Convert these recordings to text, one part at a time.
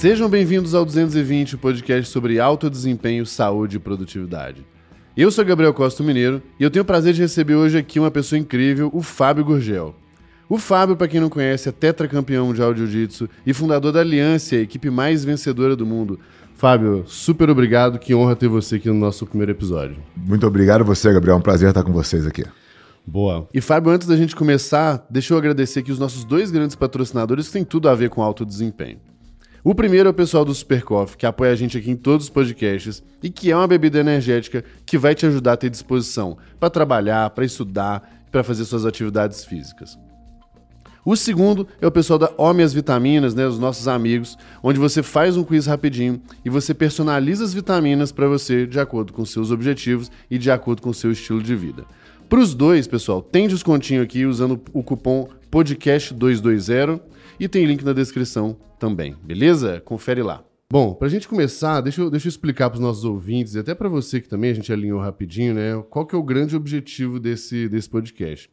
Sejam bem-vindos ao 220, o podcast sobre alto desempenho, saúde e produtividade. Eu sou Gabriel Costa Mineiro e eu tenho o prazer de receber hoje aqui uma pessoa incrível, o Fábio Gurgel. O Fábio, para quem não conhece, é tetracampeão mundial de jiu-jitsu e fundador da Aliança, a equipe mais vencedora do mundo. Fábio, super obrigado, que honra ter você aqui no nosso primeiro episódio. Muito obrigado você, Gabriel, é um prazer estar com vocês aqui. Boa. E Fábio, antes da gente começar, deixa eu agradecer aqui os nossos dois grandes patrocinadores que têm tudo a ver com alto desempenho. O primeiro é o pessoal do Super Coffee, que apoia a gente aqui em todos os podcasts e que é uma bebida energética que vai te ajudar a ter disposição para trabalhar, para estudar para fazer suas atividades físicas. O segundo é o pessoal da Homem as Vitaminas, né, os nossos amigos, onde você faz um quiz rapidinho e você personaliza as vitaminas para você de acordo com seus objetivos e de acordo com seu estilo de vida. Para os dois, pessoal, tem descontinho aqui usando o cupom podcast220 e tem link na descrição também, beleza? Confere lá. Bom, para a gente começar, deixa eu, deixa eu explicar para os nossos ouvintes e até para você que também a gente alinhou rapidinho, né? Qual que é o grande objetivo desse, desse podcast?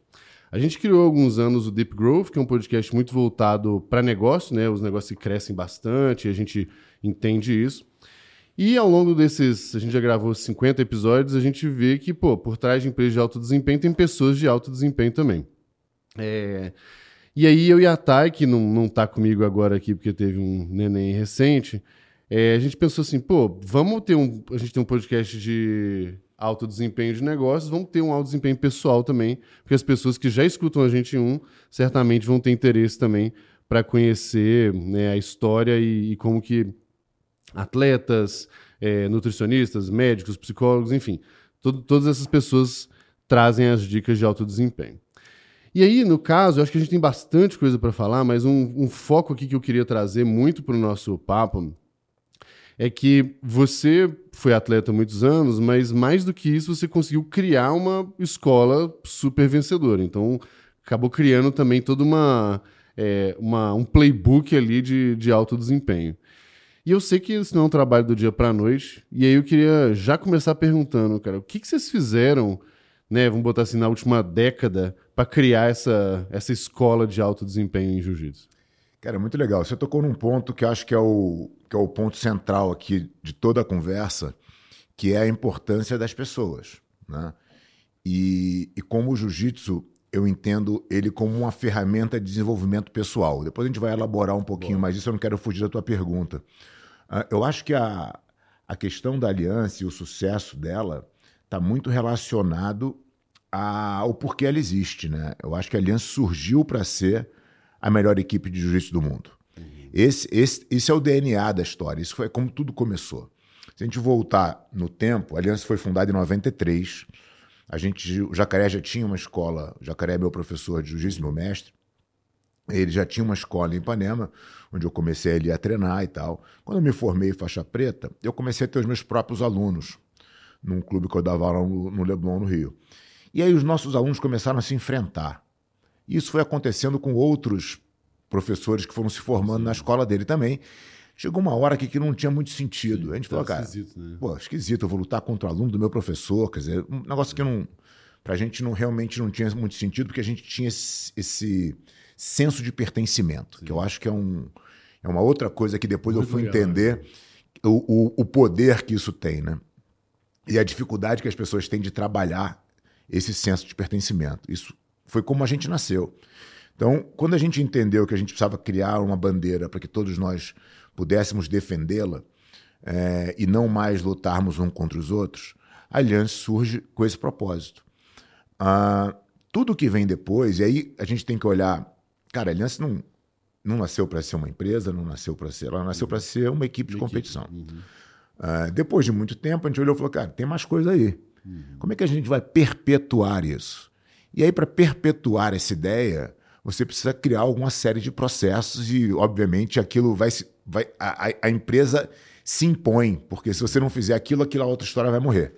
A gente criou há alguns anos o Deep Growth, que é um podcast muito voltado para negócio, né? Os negócios crescem bastante, a gente entende isso. E ao longo desses, a gente já gravou 50 episódios, a gente vê que, pô, por trás de empresas de alto desempenho tem pessoas de alto desempenho também. É, e aí eu e a Thay, que não, não tá comigo agora aqui porque teve um neném recente, é, a gente pensou assim, pô, vamos ter um. A gente tem um podcast de alto desempenho de negócios, vamos ter um alto desempenho pessoal também, porque as pessoas que já escutam a gente em um, certamente vão ter interesse também para conhecer né, a história e, e, como que atletas, é, nutricionistas, médicos, psicólogos, enfim, todas essas pessoas trazem as dicas de alto desempenho. E aí, no caso, eu acho que a gente tem bastante coisa para falar, mas um, um, foco aqui que eu queria trazer muito para o nosso papo é que você foi atleta há muitos anos, mas mais do que isso, você conseguiu criar uma escola super vencedora. Então, acabou criando também toda uma, é, uma um playbook ali de, de alto desempenho. E eu sei que isso não é um trabalho do dia para a noite, e aí eu queria já começar perguntando, cara, o que, que vocês fizeram, né, vamos botar assim, na última década, para criar essa, essa escola de alto desempenho em jiu-jitsu? Cara, muito legal. Você tocou num ponto que acho que é, o, que é o ponto central aqui de toda a conversa, que é a importância das pessoas. Né? E, e como o jiu-jitsu, eu entendo ele como uma ferramenta de desenvolvimento pessoal. Depois a gente vai elaborar um pouquinho Boa. mais disso, eu não quero fugir da tua pergunta. Uh, eu acho que a, a questão da aliança e o sucesso dela está muito relacionado ao porquê ela existe, né? Eu acho que a Aliança surgiu para ser a melhor equipe de jiu-jitsu do mundo. Esse, esse, esse é o DNA da história. Isso foi como tudo começou. Se a gente voltar no tempo, a Aliança foi fundada em 93. A gente, o Jacaré já tinha uma escola. O Jacaré é meu professor de jiu-jitsu, meu mestre. Ele já tinha uma escola em Ipanema, onde eu comecei ali a treinar e tal. Quando eu me formei faixa preta, eu comecei a ter os meus próprios alunos num clube que eu dava aula no Leblon, no Rio. E aí os nossos alunos começaram a se enfrentar. Isso foi acontecendo com outros professores que foram se formando Sim. na escola dele também. Chegou uma hora aqui que não tinha muito sentido. Sim, a gente falou, cara, esquisito, né? pô, esquisito, eu vou lutar contra o aluno do meu professor. Quer dizer, um negócio que não. Pra gente não realmente não tinha muito sentido, porque a gente tinha esse, esse senso de pertencimento, Sim. que eu acho que é, um, é uma outra coisa que depois muito eu fui legal, entender né? o, o, o poder que isso tem, né? E a dificuldade que as pessoas têm de trabalhar esse senso de pertencimento. Isso foi como a gente nasceu. Então, quando a gente entendeu que a gente precisava criar uma bandeira para que todos nós pudéssemos defendê-la é, e não mais lutarmos um contra os outros, a Aliança surge com esse propósito. Ah, tudo que vem depois, e aí a gente tem que olhar. Cara, a Aliança não, não nasceu para ser uma empresa, não nasceu para ser. Ela nasceu uhum. para ser uma equipe de competição. Uhum. Ah, depois de muito tempo, a gente olhou e falou: cara, tem mais coisa aí. Uhum. Como é que a gente vai perpetuar isso? E aí, para perpetuar essa ideia, você precisa criar alguma série de processos e, obviamente, aquilo vai. vai a, a empresa se impõe, porque se você não fizer aquilo, aquela outra história vai morrer.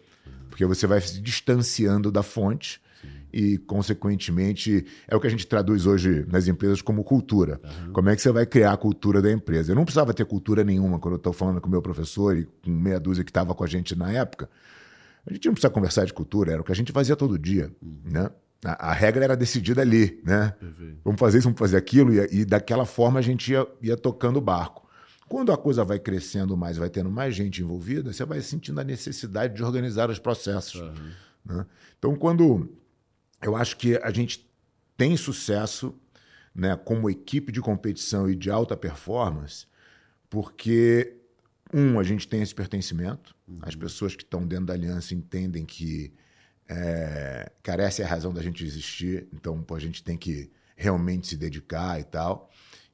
Porque você vai se distanciando da fonte e, consequentemente, é o que a gente traduz hoje nas empresas como cultura. Uhum. Como é que você vai criar a cultura da empresa? Eu não precisava ter cultura nenhuma quando eu estou falando com o meu professor e com meia dúzia que estava com a gente na época. A gente não precisa conversar de cultura, era o que a gente fazia todo dia, uhum. né? A, a, regra era decidida ali, né? Vamos fazer isso, vamos fazer aquilo, e, e, daquela forma a gente ia, ia tocando o barco. Quando a coisa vai crescendo mais, vai tendo mais gente envolvida, você vai sentindo a necessidade de organizar os processos. Uhum. Né? Então, quando eu acho que a gente tem sucesso né, como equipe de competição e de alta performance, porque, um, a gente tem esse pertencimento, uhum. as pessoas que estão dentro da aliança entendem que é, a razão da gente existir, então pô, a gente tem que realmente se dedicar e tal.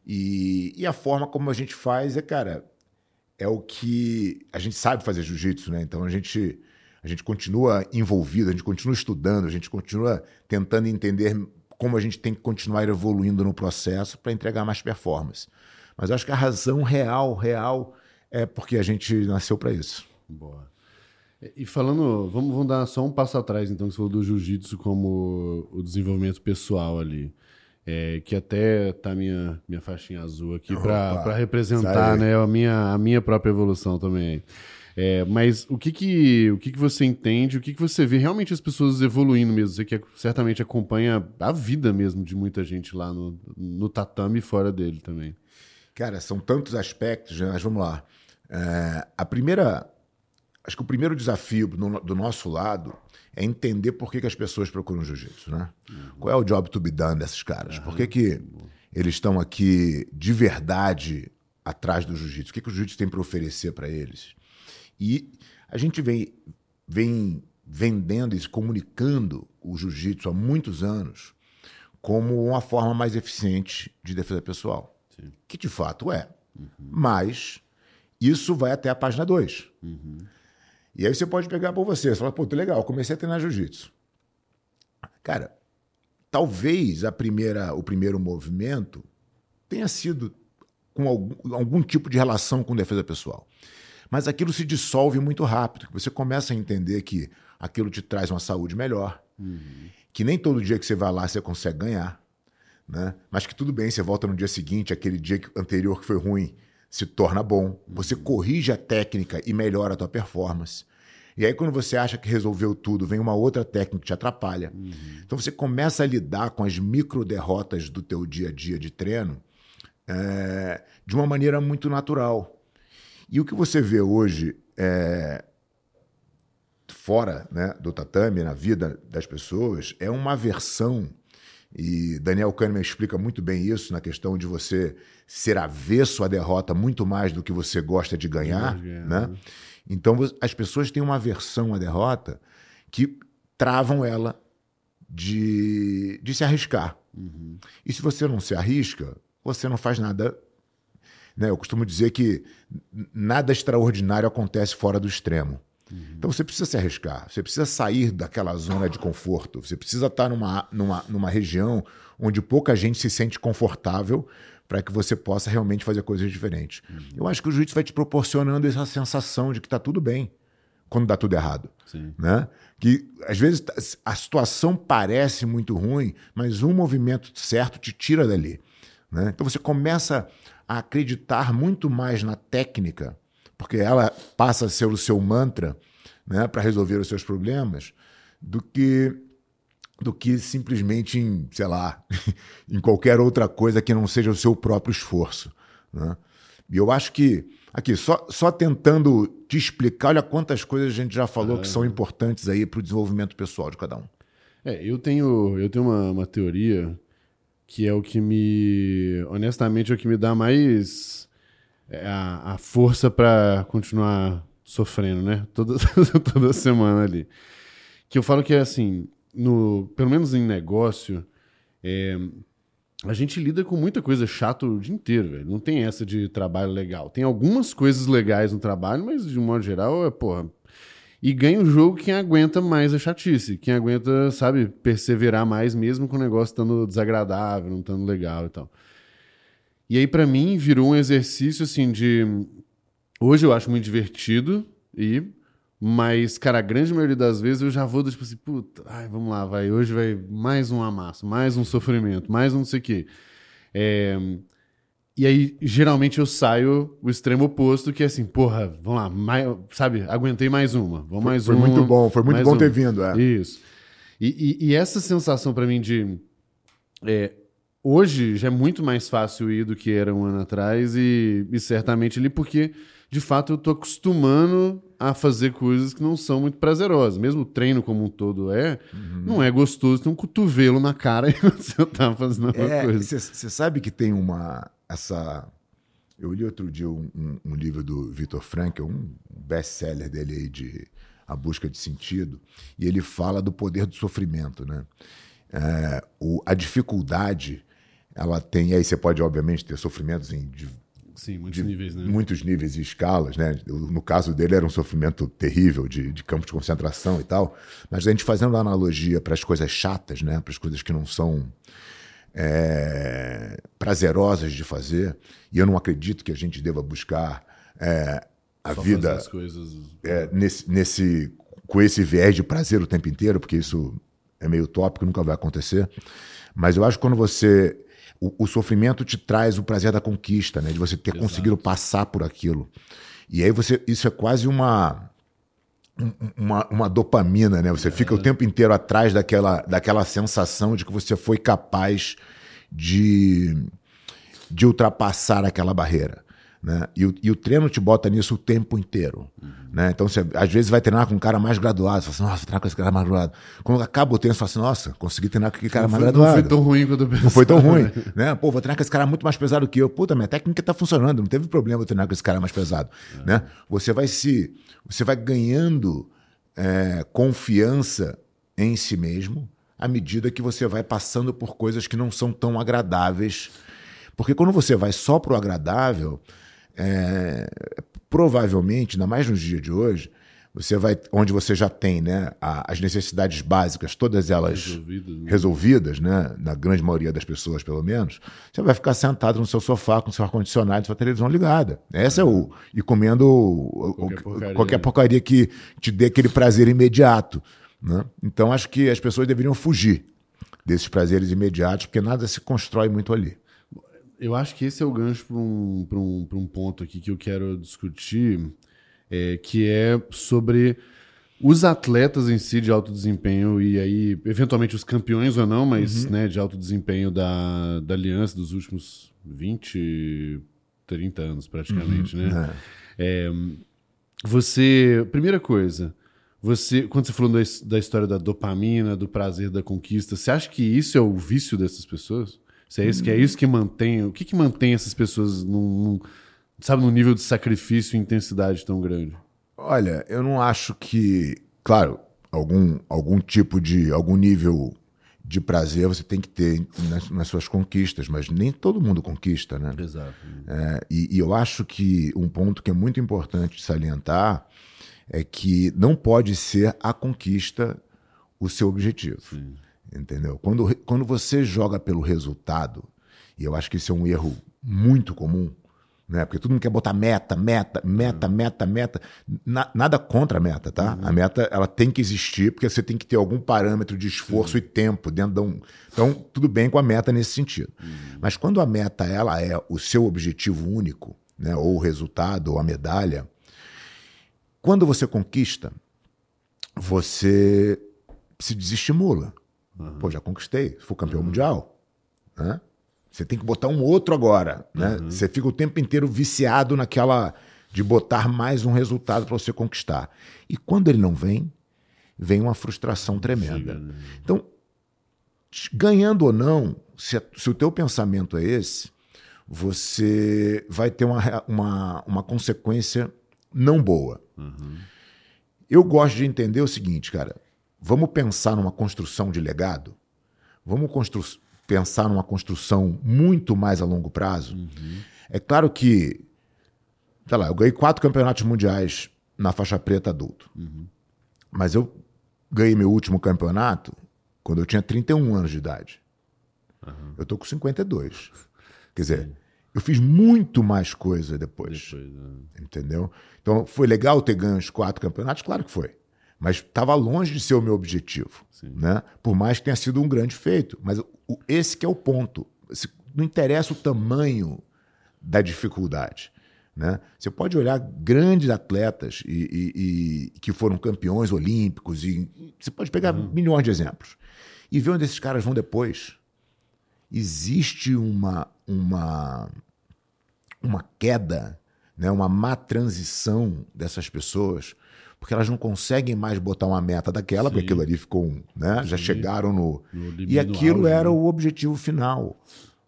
E, e a forma como a gente faz é, cara, é o que a gente sabe fazer jiu-jitsu, né? Então a gente a gente continua envolvido, a gente continua estudando, a gente continua tentando entender como a gente tem que continuar evoluindo no processo para entregar mais performance. Mas acho que a razão real, real, é porque a gente nasceu para isso. Boa. E falando, vamos, vamos dar só um passo atrás, então, que você falou do jiu-jitsu como o desenvolvimento pessoal ali. É, que até tá minha, minha faixinha azul aqui para representar né, a, minha, a minha própria evolução também. É, mas o que que, o que que você entende, o que que você vê realmente as pessoas evoluindo mesmo? Você que certamente acompanha a vida mesmo de muita gente lá no, no tatame e fora dele também. Cara, são tantos aspectos, né? mas vamos lá. É, a primeira, acho que o primeiro desafio do, do nosso lado é entender por que, que as pessoas procuram jiu-jitsu, né? Uhum. Qual é o job to be done desses caras? Uhum. Por que, que eles estão aqui de verdade atrás do jiu-jitsu? O que, que o jiu-jitsu tem para oferecer para eles? E a gente vem, vem vendendo e comunicando o jiu-jitsu há muitos anos como uma forma mais eficiente de defesa pessoal. Sim. Que de fato é. Uhum. Mas isso vai até a página 2. Uhum. E aí você pode pegar por você, você fala, pô, tô legal, comecei a treinar jiu-jitsu. Cara, talvez a primeira, o primeiro movimento tenha sido com algum, algum tipo de relação com defesa pessoal. Mas aquilo se dissolve muito rápido. Você começa a entender que aquilo te traz uma saúde melhor, uhum. que nem todo dia que você vai lá você consegue ganhar, né? mas que tudo bem, você volta no dia seguinte, aquele dia anterior que foi ruim, se torna bom. Você uhum. corrige a técnica e melhora a tua performance. E aí, quando você acha que resolveu tudo, vem uma outra técnica que te atrapalha. Uhum. Então, você começa a lidar com as micro derrotas do teu dia a dia de treino é, de uma maneira muito natural. E o que você vê hoje é, fora né, do tatame, na vida das pessoas, é uma versão e Daniel Kahneman explica muito bem isso na questão de você ser avesso à derrota muito mais do que você gosta de ganhar, né? Então as pessoas têm uma aversão à derrota que travam ela de, de se arriscar. Uhum. E se você não se arrisca, você não faz nada. Né? Eu costumo dizer que nada extraordinário acontece fora do extremo. Uhum. Então você precisa se arriscar, você precisa sair daquela zona de conforto, você precisa estar numa, numa, numa região onde pouca gente se sente confortável para que você possa realmente fazer coisas diferentes. Uhum. Eu acho que o juiz vai te proporcionando essa sensação de que está tudo bem quando dá tudo errado. Sim. Né? Que às vezes a situação parece muito ruim, mas um movimento certo te tira dali. Né? Então você começa a acreditar muito mais na técnica porque ela passa a ser o seu mantra né, para resolver os seus problemas, do que do que simplesmente em, sei lá, em qualquer outra coisa que não seja o seu próprio esforço. Né? E eu acho que, aqui, só, só tentando te explicar, olha quantas coisas a gente já falou que são importantes aí para o desenvolvimento pessoal de cada um. É, eu tenho, eu tenho uma, uma teoria que é o que me, honestamente, é o que me dá mais é a, a força para continuar sofrendo, né? Toda, toda semana ali. Que eu falo que é assim, no, pelo menos em negócio, é, a gente lida com muita coisa chata o dia inteiro, velho. Não tem essa de trabalho legal. Tem algumas coisas legais no trabalho, mas de um modo geral é, porra. E ganha o jogo quem aguenta mais a chatice. Quem aguenta, sabe, perseverar mais mesmo com o negócio estando desagradável, não estando legal e tal. E aí, para mim, virou um exercício assim de. Hoje eu acho muito divertido e. Mas, cara, a grande maioria das vezes eu já vou, tipo assim, puta, ai, vamos lá, vai. Hoje vai mais um amasso, mais um sofrimento, mais um não sei o quê. É... E aí, geralmente, eu saio o extremo oposto, que é assim, porra, vamos lá, mais, sabe, aguentei mais uma, vamos mais foi uma. Foi muito bom, foi muito bom uma. ter vindo, é. Isso. E, e, e essa sensação para mim de. É, hoje já é muito mais fácil ir do que era um ano atrás e, e certamente ali porque de fato eu tô acostumando a fazer coisas que não são muito prazerosas. Mesmo o treino como um todo é, uhum. não é gostoso ter um cotovelo na cara e você tá fazendo uma é, coisa. Você sabe que tem uma essa eu li outro dia um, um, um livro do Victor Frankl, um best-seller dele aí de A Busca de Sentido, e ele fala do poder do sofrimento, né? É, o, a dificuldade, ela tem, aí você pode obviamente ter sofrimentos em Sim, muitos níveis, né? Muitos níveis e escalas, né? No caso dele era um sofrimento terrível de, de campo de concentração e tal. Mas a gente fazendo a analogia para as coisas chatas, né? Para as coisas que não são é, prazerosas de fazer. E eu não acredito que a gente deva buscar é, a Só vida coisas... é, nesse, nesse, com esse viés de prazer o tempo inteiro, porque isso é meio utópico, nunca vai acontecer. Mas eu acho que quando você o, o, sofrimento te traz o prazer da conquista, né? De você ter Exato. conseguido passar por aquilo. E aí você, isso é quase uma uma, uma dopamina, né? Você é. fica o tempo inteiro atrás daquela, daquela sensação de que você foi capaz de, de ultrapassar aquela barreira. Né? E, o, e o treino te bota nisso o tempo inteiro. Uhum. Né? Então, você, às vezes, vai treinar com um cara mais graduado. Você fala assim, nossa, vou treinar com esse cara mais graduado. Quando acaba o treino, você fala assim, nossa, consegui treinar com aquele cara não mais foi, graduado. Não foi tão ruim quando eu pensava. Não foi tão ruim. né? Pô, vou treinar com esse cara muito mais pesado que eu. Puta, minha técnica está funcionando. Não teve problema eu treinar com esse cara mais pesado. Uhum. Né? Você vai se... Você vai ganhando é, confiança em si mesmo à medida que você vai passando por coisas que não são tão agradáveis. Porque quando você vai só pro agradável é, provavelmente, ainda mais nos dias de hoje, você vai onde você já tem né, a, as necessidades básicas, todas elas resolvidas, né? resolvidas, né, na grande maioria das pessoas, pelo menos, você vai ficar sentado no seu sofá com seu ar-condicionado e sua televisão ligada. Essa é, é o. E comendo qualquer, o, porcaria. qualquer porcaria que te dê aquele prazer imediato. Né? Então, acho que as pessoas deveriam fugir desses prazeres imediatos, porque nada se constrói muito ali eu acho que esse é o gancho para um, um, um ponto aqui que eu quero discutir, é, que é sobre os atletas em si de alto desempenho, e aí, eventualmente, os campeões ou não, mas uhum. né, de alto desempenho da, da aliança dos últimos 20, 30 anos, praticamente, uhum. né? É. É, você. Primeira coisa. Você, quando você falou da, da história da dopamina, do prazer da conquista, você acha que isso é o vício dessas pessoas? Se é isso que é isso que mantém, o que, que mantém essas pessoas num, num, sabe, num nível de sacrifício e intensidade tão grande? Olha, eu não acho que, claro, algum algum tipo de algum nível de prazer você tem que ter nas, nas suas conquistas, mas nem todo mundo conquista, né? Exato. É, e, e eu acho que um ponto que é muito importante salientar é que não pode ser a conquista o seu objetivo. Sim. Entendeu? Quando, quando você joga pelo resultado, e eu acho que isso é um erro muito comum, né? Porque todo mundo quer botar meta, meta, meta, meta, meta. Na, nada contra a meta, tá? Uhum. A meta ela tem que existir porque você tem que ter algum parâmetro de esforço Sim. e tempo dentro de um. Então tudo bem com a meta nesse sentido. Uhum. Mas quando a meta ela é o seu objetivo único, né? Ou o resultado ou a medalha, quando você conquista, você se desestimula. Uhum. Pô, já conquistei, fui campeão uhum. mundial. Né? Você tem que botar um outro agora. Né? Uhum. Você fica o tempo inteiro viciado naquela de botar mais um resultado para você conquistar. E quando ele não vem, vem uma frustração tremenda. Né? Então, ganhando ou não, se, se, o teu pensamento é esse, você vai ter uma, uma, uma consequência não boa. Uhum. Eu gosto de entender o seguinte, cara. Vamos pensar numa construção de legado? Vamos constru pensar numa construção muito mais a longo prazo? Uhum. É claro que, sei lá, eu ganhei quatro campeonatos mundiais na faixa preta adulto. Uhum. Mas eu ganhei meu último campeonato quando eu tinha 31 anos de idade. Uhum. Eu tô com 52. Quer dizer, eu fiz muito mais coisa depois. depois é. Entendeu? Então, foi legal ter ganho os quatro campeonatos? Claro que foi mas estava longe de ser o meu objetivo, né? Por mais que tenha sido um grande feito, mas o, esse que é o ponto. Não interessa o tamanho da dificuldade, né? Você pode olhar grandes atletas e, e, e que foram campeões olímpicos e você pode pegar uhum. milhões de exemplos e ver onde esses caras vão depois. existe uma, uma, uma queda, né, uma má transição dessas pessoas, porque elas não conseguem mais botar uma meta daquela, Sim. porque aquilo ali ficou, um, né, já Sim. chegaram no. No E aquilo auge, era né? o objetivo final.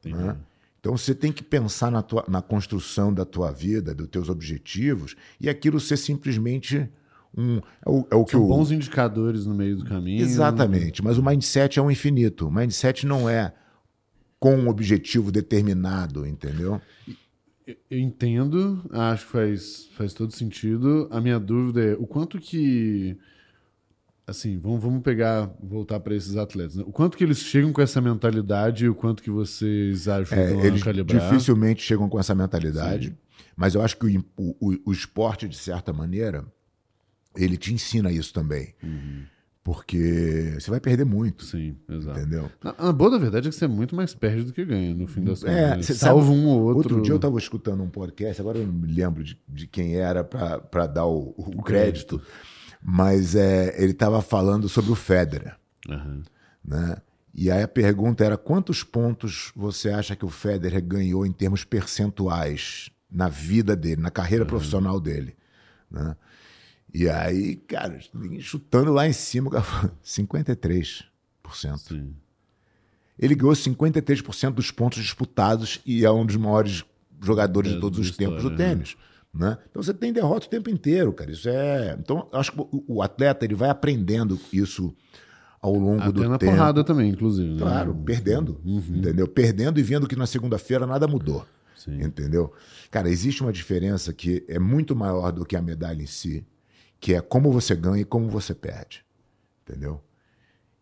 Né? Então você tem que pensar na, tua, na construção da tua vida, dos teus objetivos, e aquilo ser simplesmente um. É o, é o que São o, bons indicadores no meio do caminho. Exatamente, mas o mindset é um infinito. O mindset não é com um objetivo determinado, entendeu? Eu entendo, acho que faz, faz todo sentido. A minha dúvida é o quanto que. Assim, vamos, vamos pegar, voltar para esses atletas. Né? O quanto que eles chegam com essa mentalidade e o quanto que vocês ajudam É, eles a calibrar. dificilmente chegam com essa mentalidade, mas eu acho que o, o, o esporte, de certa maneira, ele te ensina isso também. Porque você vai perder muito, Sim, exato. entendeu? A, a boa da verdade é que você é muito mais perde do que ganha, no fim das contas. É, cê Salvo um ou outro. Outro dia eu estava escutando um podcast, agora eu não me lembro de, de quem era para dar o, o crédito, mas é, ele estava falando sobre o Federer. Aham. né? E aí a pergunta era quantos pontos você acha que o Federer ganhou em termos percentuais na vida dele, na carreira profissional dele, né? E aí, cara, chutando lá em cima, o cara falou, 53%. Sim. Ele ganhou 53% dos pontos disputados e é um dos maiores jogadores É, de todos os tempos do história, né? tênis. Né? Então você tem derrota o tempo inteiro, cara. Isso é. Então, eu acho que o, atleta ele vai aprendendo isso ao longo Até do na tempo. porrada também, inclusive. né? Claro, perdendo. Entendeu? Perdendo e vendo que na segunda-feira nada mudou. Sim. Entendeu? Cara, existe uma diferença que é muito maior do que a medalha em si, que é como você ganha e como você perde. Entendeu? O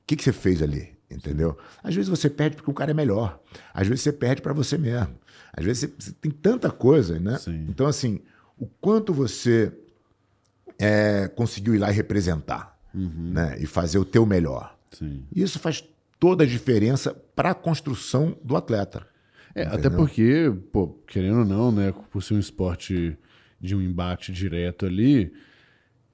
que, que você fez ali? Entendeu? Às vezes você perde porque o cara é melhor. Às vezes você perde para você mesmo. Às vezes você, tem tanta coisa, né? Sim. Então, assim, o quanto você é, conseguiu ir lá e representar, né? E fazer o teu melhor. Sim. Isso faz toda a diferença para a construção do atleta. É, até porque, pô, querendo ou não, né, por ser um esporte de um embate direto ali,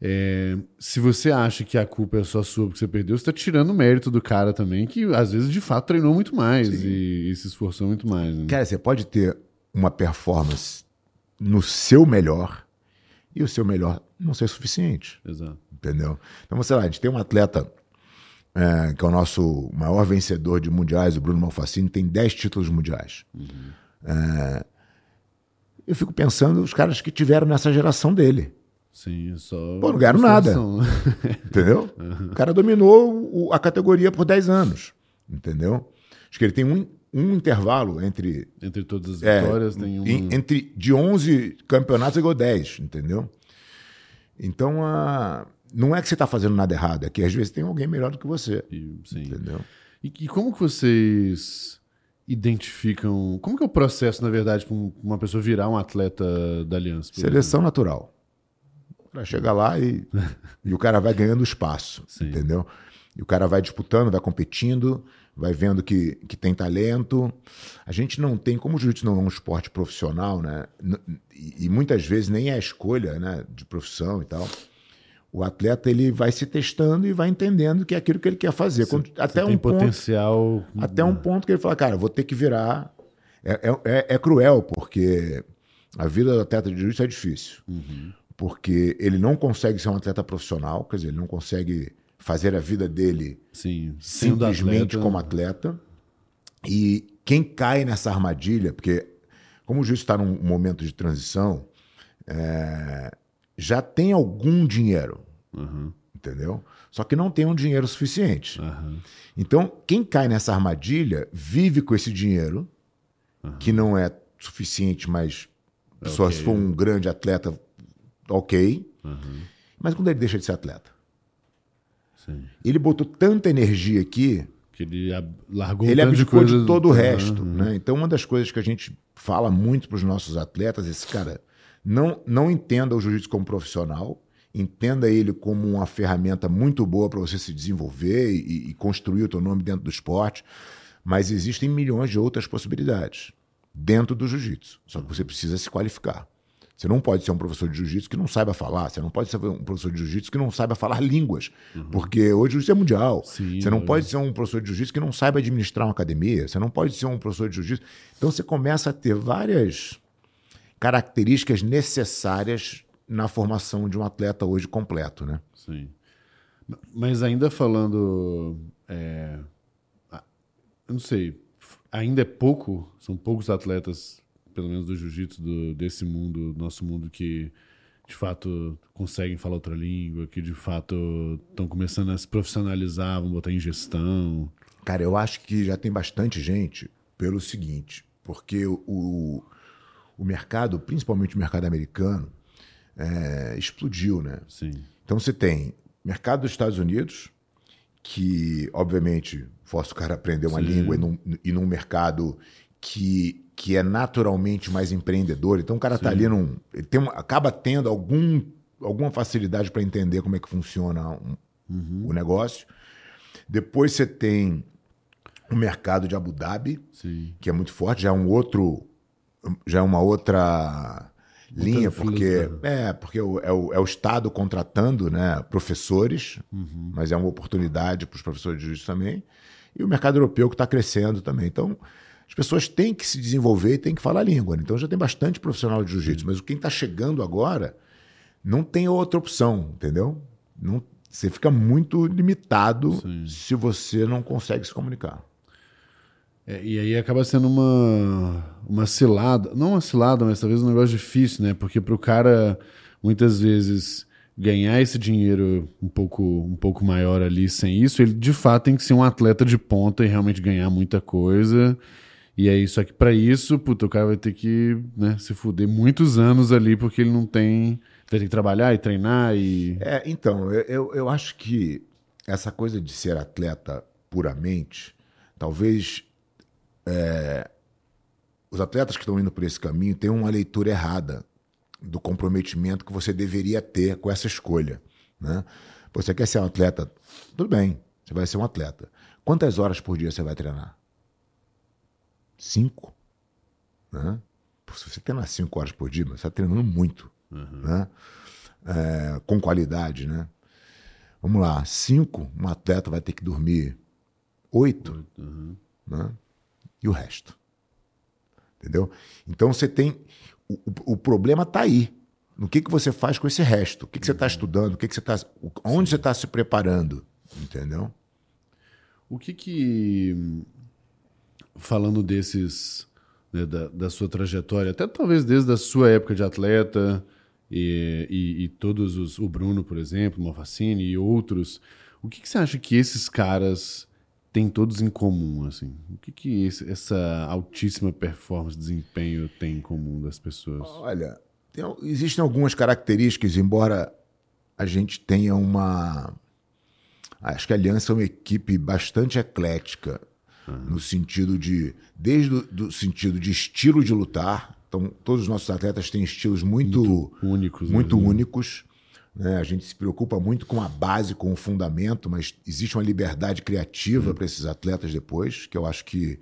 é, se você acha que a culpa é só sua porque você perdeu, você tá tirando o mérito do cara também, que às vezes de fato treinou muito mais e, e se esforçou muito mais. Né? Cara, você pode ter uma performance no seu melhor e o seu melhor não ser suficiente. Exato. Entendeu? Então, sei lá, a gente tem um atleta é, que é o nosso maior vencedor de mundiais, o Bruno Malfacini, tem 10 títulos mundiais. É, eu fico pensando os caras que tiveram nessa geração dele. Sim, só. Pô, não ganharam nada. Entendeu? O cara dominou o- a categoria por 10 anos. Entendeu? Acho que ele tem um, um intervalo entre Entre todas as É, vitórias, tem uma. em- entre de 11 campeonatos, ele ganhou 10, entendeu? Então, a, não é que você está fazendo nada errado, é que às vezes tem alguém melhor do que você, e- sim. entendeu? E, e como que vocês identificam. Como que é o processo, na verdade, para uma pessoa virar um atleta da Aliança? Seleção natural. O cara chega lá e, e o cara vai ganhando espaço, Sim. entendeu? E o cara vai disputando, vai competindo, vai vendo que, que tem talento. A gente não tem, como o jiu-jitsu não é um esporte profissional, né? E, e muitas vezes nem é a escolha né, de profissão e tal. O atleta ele vai se testando e vai entendendo que é aquilo que ele quer fazer. Quando- Você até tem um ponto, potencial. até um ponto que ele fala, cara, vou ter que virar. É, é, é- é cruel, porque a vida do atleta de jiu-jitsu é difícil. Porque ele não consegue ser um atleta profissional, quer dizer, ele não consegue fazer a vida dele Sim, simplesmente atleta, como atleta. E quem cai nessa armadilha, porque como o jiu-jitsu está num momento de transição, é, já tem algum dinheiro, Aham, entendeu? Só que não tem um dinheiro suficiente. aham. Então, quem cai nessa armadilha vive com esse dinheiro, que não é suficiente, mas só se for um grande atleta, ok. Mas quando ele deixa de ser atleta? Sim. Ele botou tanta energia aqui, Que ele ab- largou ele de abdicou de, coisa. todo o resto. Né? Então, uma das coisas que a gente fala muito para os nossos atletas é esse cara, não, não entenda o jiu-jitsu como profissional, entenda ele como uma ferramenta muito boa para você se desenvolver e, e construir o teu nome dentro do esporte, mas existem milhões de outras possibilidades dentro do jiu-jitsu. Só que você precisa se qualificar. Você não pode ser um professor de jiu-jitsu que não saiba falar. Você não pode ser um professor de jiu-jitsu que não saiba falar línguas. Uhum. Porque hoje o jiu-jitsu é mundial. Sim, você não é. pode ser um professor de jiu-jitsu que não saiba administrar uma academia. Você não pode ser um professor de jiu-jitsu. Então você começa a ter várias características necessárias na formação de um atleta hoje completo, né? Sim. Mas ainda falando. É... Eu não sei. Ainda é pouco, são poucos atletas pelo menos do jiu-jitsu desse mundo, nosso mundo que de fato conseguem falar outra língua, que de fato estão começando a se profissionalizar, vão botar em gestão? Cara, eu acho que já tem bastante gente pelo seguinte, porque o, o mercado, principalmente o mercado americano, é, explodiu, né? Sim. Então você tem mercado dos Estados Unidos, que obviamente força o cara a aprender uma Sim. língua e num, e num mercado que que é naturalmente mais empreendedor. Então o cara está ali num. Ele tem acaba tendo algum, alguma facilidade para entender como é que funciona um, uhum. o negócio. Depois você tem o mercado de Abu Dhabi, Sim. que é muito forte, já é um outro. Já é uma outra linha, porque é porque é o, é o, é o Estado contratando né, professores, uhum. mas é uma oportunidade para os professores de juízo também, e o mercado europeu que está crescendo também. Então, as pessoas têm que se desenvolver e têm que falar a língua. Então já tem bastante profissional de jiu-jitsu, mas quem está chegando agora não tem outra opção, entendeu? Não, você fica muito limitado Sim. se você não consegue se comunicar. É, e aí acaba sendo uma, uma cilada, não uma cilada, mas talvez um negócio difícil, né? Porque para o cara, muitas vezes, ganhar esse dinheiro um pouco, um pouco maior ali sem isso, ele de fato tem que ser um atleta de ponta e realmente ganhar muita coisa. E aí, só que para isso, o cara vai ter que né, se fuder muitos anos ali, porque ele não tem. Vai ter que trabalhar e treinar e. É, então, eu, eu acho que essa coisa de ser atleta puramente, talvez é, os atletas que estão indo por esse caminho tenham uma leitura errada do comprometimento que você deveria ter com essa escolha. Né? Você quer ser um atleta? Tudo bem, você vai ser um atleta. Quantas horas por dia você vai treinar? Cinco. Né? Se você treinar cinco horas por dia, você está treinando muito. Uhum. Né? É, com qualidade, né? Vamos lá, cinco, um atleta vai ter que dormir oito, uhum. né? e o resto. Entendeu? Então você tem. O, o problema está aí. No que, que você faz com esse resto? O que, que você está uhum. estudando? O que, que você está. Onde Sim. você está se preparando? Entendeu? O que que falando desses, né, da, da, sua trajetória, até talvez desde a sua época de atleta e, e, e todos os, o Bruno, por exemplo, Malfacini e outros, o que, que, você acha que esses caras têm todos em comum, assim? O que, que esse, essa altíssima performance, desempenho tem em comum das pessoas? Olha, tem, existem algumas características, embora a gente tenha uma... Acho que a Aliança é uma equipe bastante eclética uhum. no sentido de desde o do sentido de estilo de lutar. Então, todos os nossos atletas têm estilos muito, muito únicos. Muito né? únicos. Né? A gente se preocupa muito com a base, com o fundamento, mas existe uma liberdade criativa uhum. para esses atletas depois, que eu acho que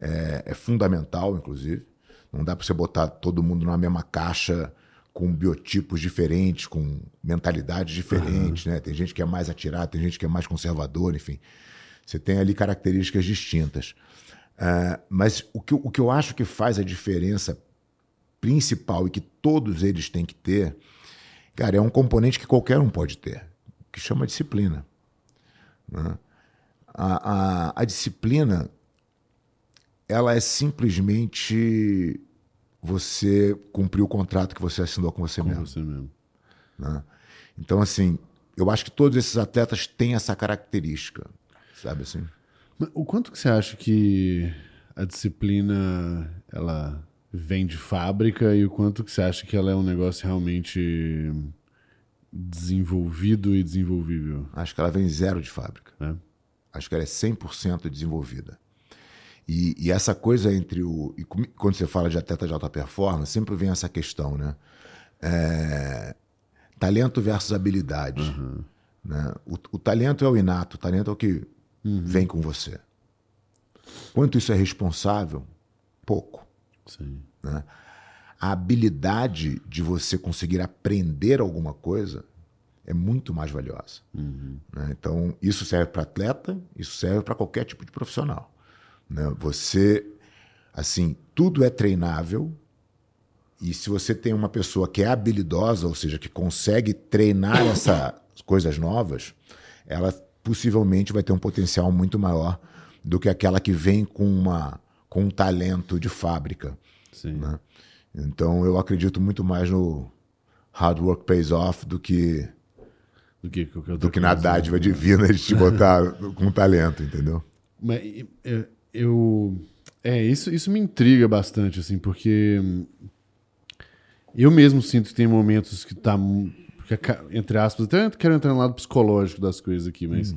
é, é fundamental, inclusive. Não dá para você botar todo mundo na mesma caixa com biotipos diferentes, com mentalidades diferentes, uhum. né? Tem gente que é mais atirado, tem gente que é mais conservador, enfim. Você tem ali características distintas. Uh, mas o que, o que eu acho que faz a diferença principal e que todos eles têm que ter, cara, é um componente que qualquer um pode ter, que chama disciplina. Né? A, a, a, disciplina, ela é simplesmente você cumprir o contrato que você assinou com você com mesmo. Você mesmo. Né? Então, assim, eu acho que todos esses atletas têm essa característica sabe assim? O quanto que você acha que a disciplina ela vem de fábrica e o quanto que você acha que ela é um negócio realmente desenvolvido e desenvolvível? Acho que ela vem zero de fábrica. É? Acho que ela é 100% desenvolvida. E, e, essa coisa entre o. Quando você fala de atleta de alta performance, sempre vem essa questão, né? É, talento versus habilidade. Uhum. Né? O, o, talento é o inato, o talento é o que uhum. vem com você. Quanto isso é responsável? Pouco. Né? a habilidade de você conseguir aprender alguma coisa é muito mais valiosa. Uhum. Né? Então, isso serve para atleta, isso serve para qualquer tipo de profissional. Né? Você, assim, tudo é treinável. E se você tem uma pessoa que é habilidosa, ou seja, que consegue treinar essas coisas novas, ela possivelmente vai ter um potencial muito maior do que aquela que vem com, uma, com um talento de fábrica. Sim. Né? Então, eu acredito muito mais no hard work pays off do que Do que do que na coisa. dádiva divina de te botar com talento, entendeu? Mas é, eu. É, isso, isso me intriga bastante, assim, porque eu mesmo sinto que tem momentos que tá. Entre aspas, até quero entrar no lado psicológico das coisas aqui, mas.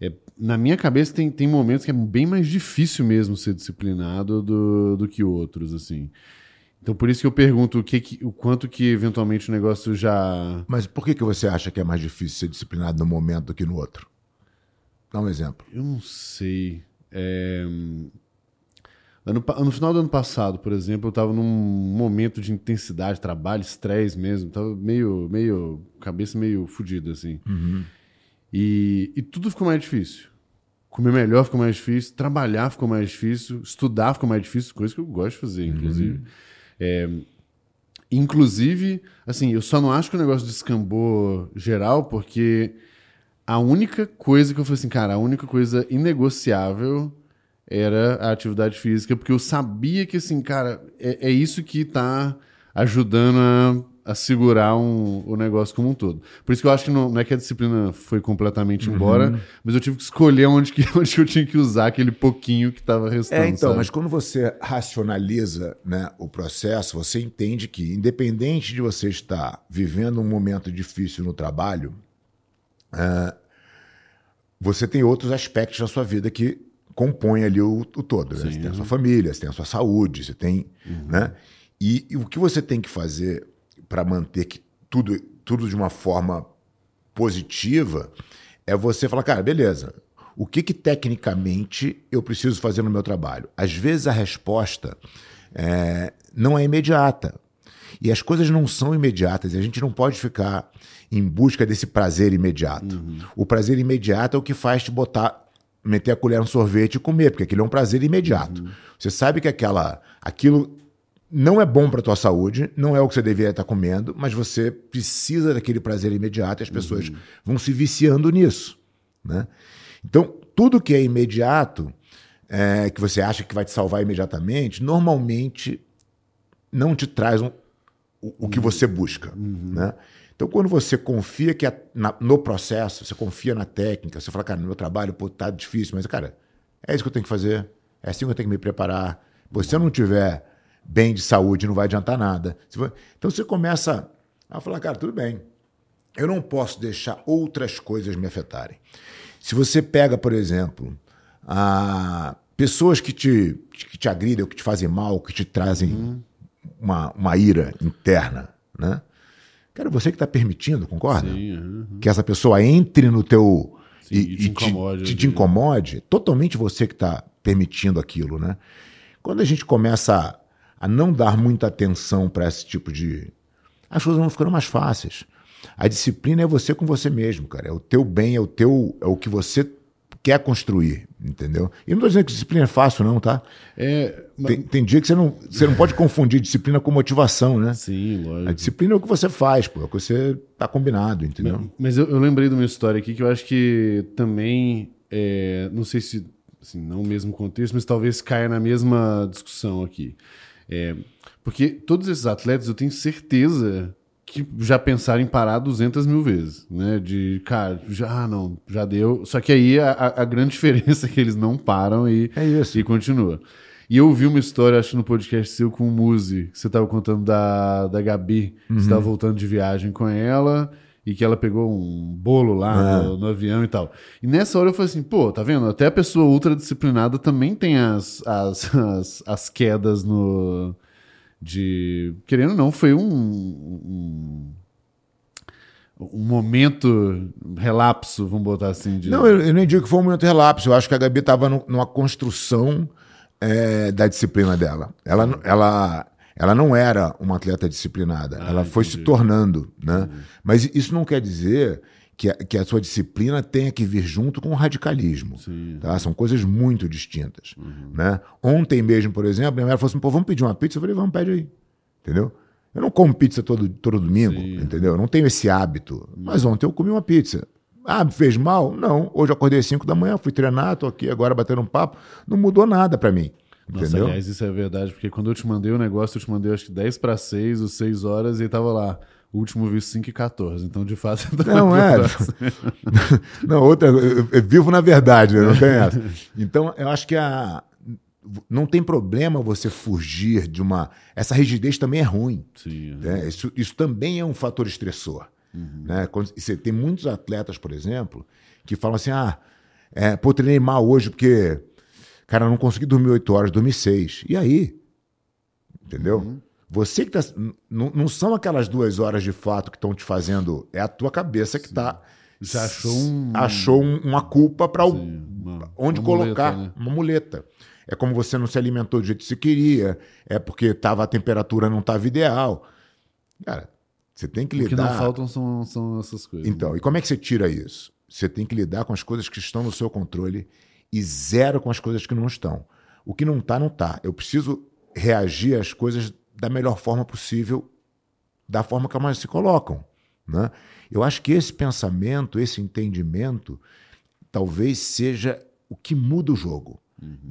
é, na minha cabeça tem, tem momentos que é bem mais difícil mesmo ser disciplinado do, do que outros, assim. Então por isso que eu pergunto o, que que- o quanto que eventualmente o negócio já. Mas por que, que você acha que é mais difícil ser disciplinado no momento do que no outro? Dá um exemplo. Eu não sei. É, ano no final do ano passado, por exemplo, eu estava num momento de intensidade, trabalho, estresse mesmo. Tava meio, meio, cabeça meio fodida, assim. E, e tudo ficou mais difícil. Comer melhor ficou mais difícil, trabalhar ficou mais difícil, estudar ficou mais difícil, coisa que eu gosto de fazer, inclusive. É, inclusive, assim, eu só não acho que o negócio descambou geral, porque a única coisa que eu falei assim, cara, a única coisa inegociável era a atividade física, porque eu sabia que, assim, cara, é, é isso que tá ajudando a, a segurar um- o negócio como um todo. Por isso que eu acho que não, não é que a disciplina foi completamente embora, mas eu tive que escolher onde que, onde eu tinha que usar aquele pouquinho que tava restando. É, então, sabe? mas quando você racionaliza né, o processo, você entende que, independente de você estar vivendo um momento difícil no trabalho, é, você tem outros aspectos da sua vida que compõem ali o, o todo. né? Você tem a sua família, você tem a sua saúde, você tem. Né? E, e o que você tem que fazer para manter que tudo, tudo de uma forma positiva é você falar, cara, beleza. O que, que tecnicamente eu preciso fazer no meu trabalho? Às vezes a resposta é, não é imediata. E as coisas não são imediatas. E a gente não pode ficar em busca desse prazer imediato. O prazer imediato é o que faz te botar, meter a colher no sorvete e comer, porque aquilo é um prazer imediato. Você sabe que aquela, aquilo não é bom para tua saúde, não é o que você deveria estar comendo, mas você precisa daquele prazer imediato e as pessoas vão se viciando nisso, né? Então, tudo que é imediato, é, que você acha que vai te salvar imediatamente, normalmente não te traz um- o, o que você busca, né? Então, quando você confia que a- na- no processo, você confia na técnica, você fala, cara, no meu trabalho, pô, tá difícil, mas, cara, é isso que eu tenho que fazer, é assim que eu tenho que me preparar. Eu não tiver bem de saúde, não vai adiantar nada. Então, você começa a falar, cara, tudo bem, eu não posso deixar outras coisas me afetarem. Se você pega, por exemplo, a pessoas que te, que te agridem, que te fazem mal, que te trazem uma, uma ira interna, né? Cara, você que está permitindo, concorda? Sim, aham. Que essa pessoa entre no teu Sim, e te incomode, te, né? te incomode, totalmente você que está permitindo aquilo, né? Quando a gente começa a, a não dar muita atenção para esse tipo de. As coisas vão ficando mais fáceis. A disciplina é você com você mesmo, cara. É o teu bem, é o teu. É o que você quer construir, entendeu? E não estou dizendo que disciplina é fácil, não, tá? É, ma- Tem, tem dia que você não, você não pode confundir disciplina com motivação, né? sim, lógico. A disciplina é o que você faz, pô, é o que você tá combinado, entendeu? Mas eu, eu lembrei de uma história aqui que eu acho que também, é, não sei se, assim, não o mesmo contexto, mas talvez caia na mesma discussão aqui. É, porque todos esses atletas, eu tenho certeza que já pensaram em parar 200 mil vezes, né? De, cara, já ah, não, já deu. Só que aí a, a- grande diferença é que eles não param e, É isso. e continua. E eu ouvi uma história, acho que no podcast seu com o Muzi, que você estava contando da, da Gabi, que você estava voltando de viagem com ela e que ela pegou um bolo lá no, no avião e tal. E nessa hora eu falei assim, pô, tá vendo? Até a pessoa ultra disciplinada também tem as, as, as, as quedas no. De. Querendo ou não, foi um. um um momento relapso, vamos botar assim. De... Não, eu, eu nem digo que foi um momento relapso. Eu acho que a Gabi estava numa construção é, da disciplina dela. Ela, ela, Ela não era uma atleta disciplinada, Ah, ela foi entendi. se tornando, né? Mas isso não quer dizer que a, que a sua disciplina tenha que vir junto com o radicalismo. Sim. Tá? São coisas muito distintas. Uhum. Né? Ontem mesmo, por exemplo, minha mulher falou assim: pô, vamos pedir uma pizza? Eu falei: vamos, pede aí. Entendeu? Eu não como pizza todo, todo domingo, Sim. entendeu? Eu não tenho esse hábito. Mas ontem eu comi uma pizza. Ah, me fez mal? Não. Hoje eu acordei às 5 da manhã, fui treinar, tô aqui agora batendo um papo. Não mudou nada pra mim. Nossa, Entendeu? aliás, isso é verdade, porque quando eu te mandei o negócio, eu te mandei acho que 10 para 6, ou 6 horas, e tava lá, o último visto 5 e 14. Então, de fato, eu tava Não, é. não, outra, eu, eu vivo na verdade, né? não tem essa. Então, eu acho que a, não tem problema você fugir de uma. Essa rigidez também é ruim. Sim, né? Isso, isso também é um fator estressor. Né? Quando, você tem muitos atletas, por exemplo, que falam assim: ah, é, pô, treinei mal hoje porque, cara, eu não consegui dormir oito horas, dormi seis. E aí? Entendeu? Você que tá. Não, são aquelas duas horas de fato que estão te fazendo. É a tua cabeça que está. Já achou um- achou um- uma culpa para onde uma colocar muleta, né? uma muleta. É como você não se alimentou do jeito que você queria, é porque tava, a temperatura não estava ideal. Cara, você tem que O que lidar. não faltam são, são essas coisas. Então, e como é que você tira isso? Você tem que lidar com as coisas que estão no seu controle e zero com as coisas que não estão. O que não está, não está. Eu preciso reagir às coisas da melhor forma possível, da forma que elas se colocam. Né? Eu acho que esse pensamento, esse entendimento, talvez seja o que muda o jogo.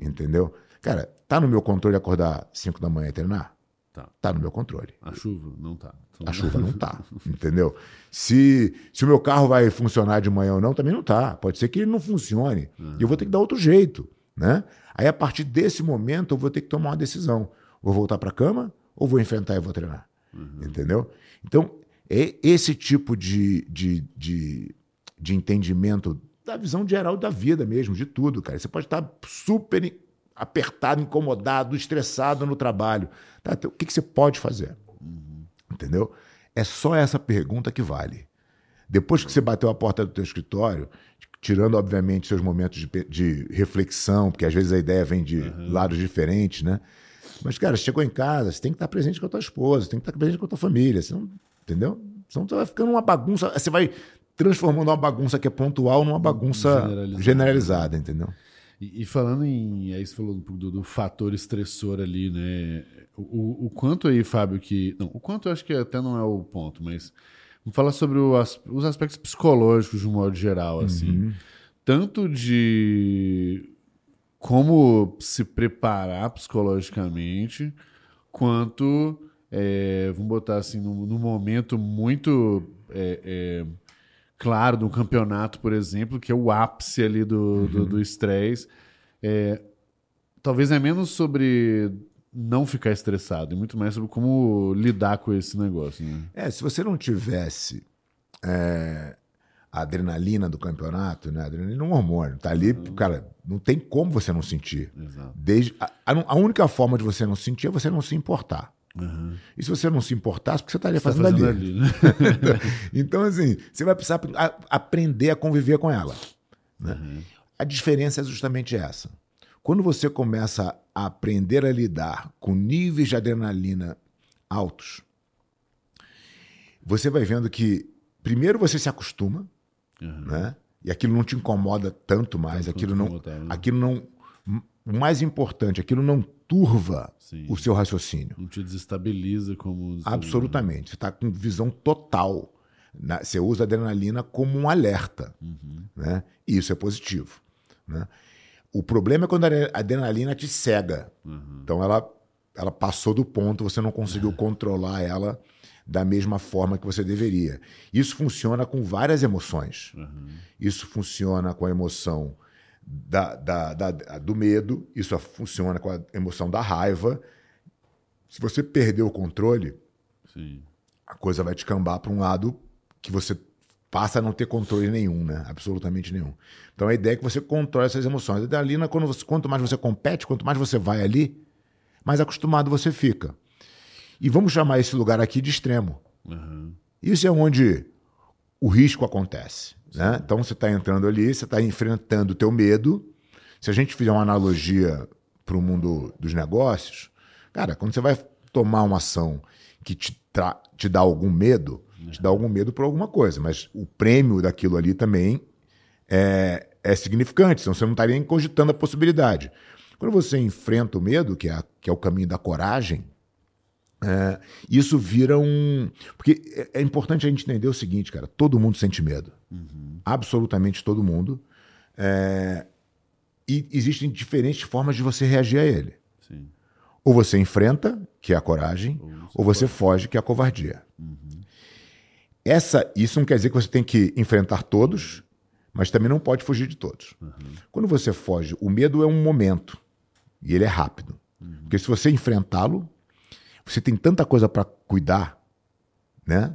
Entendeu? Cara, tá no meu controle acordar 5 da manhã e treinar? Tá. Tá no meu controle. A chuva não tá. Então, A chuva não tá, entendeu? Se, se o meu carro vai funcionar de manhã ou não, também não tá. Pode ser que ele não funcione. E eu vou ter que dar outro jeito, né? Aí, a partir desse momento, eu vou ter que tomar uma decisão. Vou voltar para a cama ou vou enfrentar e vou treinar? Entendeu? Então, é esse tipo de, de, de, de entendimento da visão geral da vida mesmo, de tudo, cara. Você pode estar super apertado, incomodado, estressado no trabalho. Tá, então, o que, que você pode fazer? Entendeu? É só essa pergunta que vale. Depois que você bateu a porta do teu escritório, tirando, obviamente, seus momentos de, de reflexão, porque às vezes a ideia vem de lados diferentes, né? Mas, cara, você chegou em casa, você tem que estar presente com a tua esposa, você tem que estar presente com a tua família, senão, entendeu? Senão você vai ficando uma bagunça, você vai transformando uma bagunça que é pontual numa bagunça Generalizada. generalizada, entendeu? E, e falando em. Aí você falou do, do fator estressor ali, né? O, o- o quanto aí, Fábio, que. Não, o quanto eu acho que até não é o ponto, mas. Vamos falar sobre o os aspectos psicológicos de um modo geral, assim. Tanto de como se preparar psicologicamente, quanto. é, vamos botar assim, num, num momento muito. é, é, claro do campeonato, por exemplo, que é o ápice ali do do- do estresse. É, talvez é menos sobre não ficar estressado, e muito mais sobre como lidar com esse negócio. Né? É, se você não tivesse é, a adrenalina do campeonato, né? A adrenalina é um hormônio, tá ali, cara, não tem como você não sentir. Exato. Desde, a, a- única forma de você não sentir é você não se importar. Uhum. E se você não se importasse, o que você estaria Tá fazendo, fazendo ali? ali, né? então, assim, você vai precisar a- aprender a conviver com ela. né? A diferença é justamente essa. Quando você começa a aprender a lidar com níveis de adrenalina altos, você vai vendo que, primeiro, você se acostuma, Uhum. né? E aquilo não te incomoda tanto mais, Tanto aquilo não, né? aquilo não, o mais importante, aquilo não turva Sim. o seu raciocínio. Não te desestabiliza como. Absolutamente. Você está com visão total. Na- Você usa a adrenalina como um alerta. Né? E isso é positivo. Né? O problema é quando a adrenalina te cega. Então ela, ela passou do ponto, você não conseguiu controlar ela da mesma forma que você deveria. Isso funciona com várias emoções. Isso funciona com a emoção da, da- da- do medo, isso funciona com a emoção da raiva. Se você perder o controle, Sim. a coisa vai descambar para um lado que você passa a não ter controle nenhum, né? Absolutamente nenhum. Então a ideia é que você controle essas emoções. A adrenalina, quando você- quanto mais você compete, quanto mais você vai ali, mais acostumado você fica. E vamos chamar esse lugar aqui de extremo. Uhum. Isso é onde o risco acontece. Né? Então você está entrando ali, você está enfrentando o teu medo. Se a gente fizer uma analogia para o mundo dos negócios, cara, quando você vai tomar uma ação que te, te dá algum medo, te dá algum medo por alguma coisa, mas o prêmio daquilo ali também é, é significante, senão você não estaria nem cogitando a possibilidade. Quando você enfrenta o medo, que é, que é o caminho da coragem, é, isso vira um. Porque é, é, importante a gente entender o seguinte, cara: todo mundo sente medo. Uhum. Absolutamente todo mundo. É, e existem diferentes formas de você reagir a ele. Sim. Ou você enfrenta, que é a coragem, ou você, ou você foge, que é a covardia. Uhum. Essa, isso não quer dizer que você tem que enfrentar todos, mas também não pode fugir de todos. Uhum. Quando você foge, o medo é um momento e ele é rápido. Uhum. Porque se você enfrentá-lo, você tem tanta coisa para cuidar, né?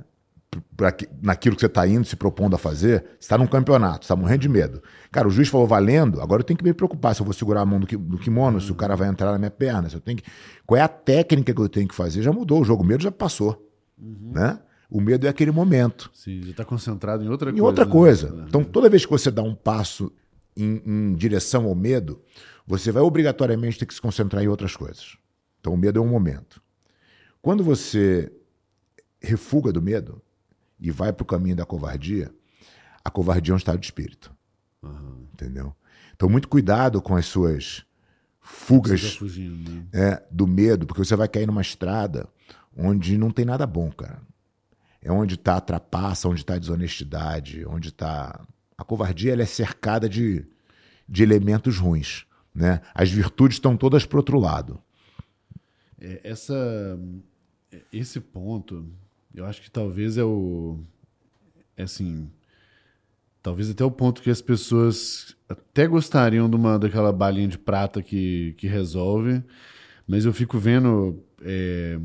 Pra, naquilo que você está indo, se propondo a fazer, você está num campeonato, está morrendo de medo. Cara, o juiz falou valendo, agora eu tenho que me preocupar se eu vou segurar a mão do, do kimono, se o cara vai entrar na minha perna, se eu tenho que... qual é a técnica que eu tenho que fazer. Já mudou, o jogo o medo já passou. Uhum. Né? O medo é aquele momento. Sim, já está concentrado em outra em coisa. Em outra né? coisa. Então, toda vez que você dá um passo em, em direção ao medo, você vai obrigatoriamente ter que se concentrar em outras coisas. Então, o medo é um momento. Quando você refuga do medo e vai para o caminho da covardia, a covardia é um estado de espírito. Uhum. Entendeu? Então, muito cuidado com as suas fugas tá fugindo, né? é, do medo, porque você vai cair numa estrada onde não tem nada bom, cara. É onde está a trapaça, onde está a desonestidade, onde está. A covardia ela é cercada de, de elementos ruins. Né? As virtudes estão todas para outro lado. É, essa esse ponto, eu acho que talvez é o. É assim. Talvez até o ponto que as pessoas até gostariam de uma, daquela balinha de prata que, que resolve, mas eu fico vendo. É,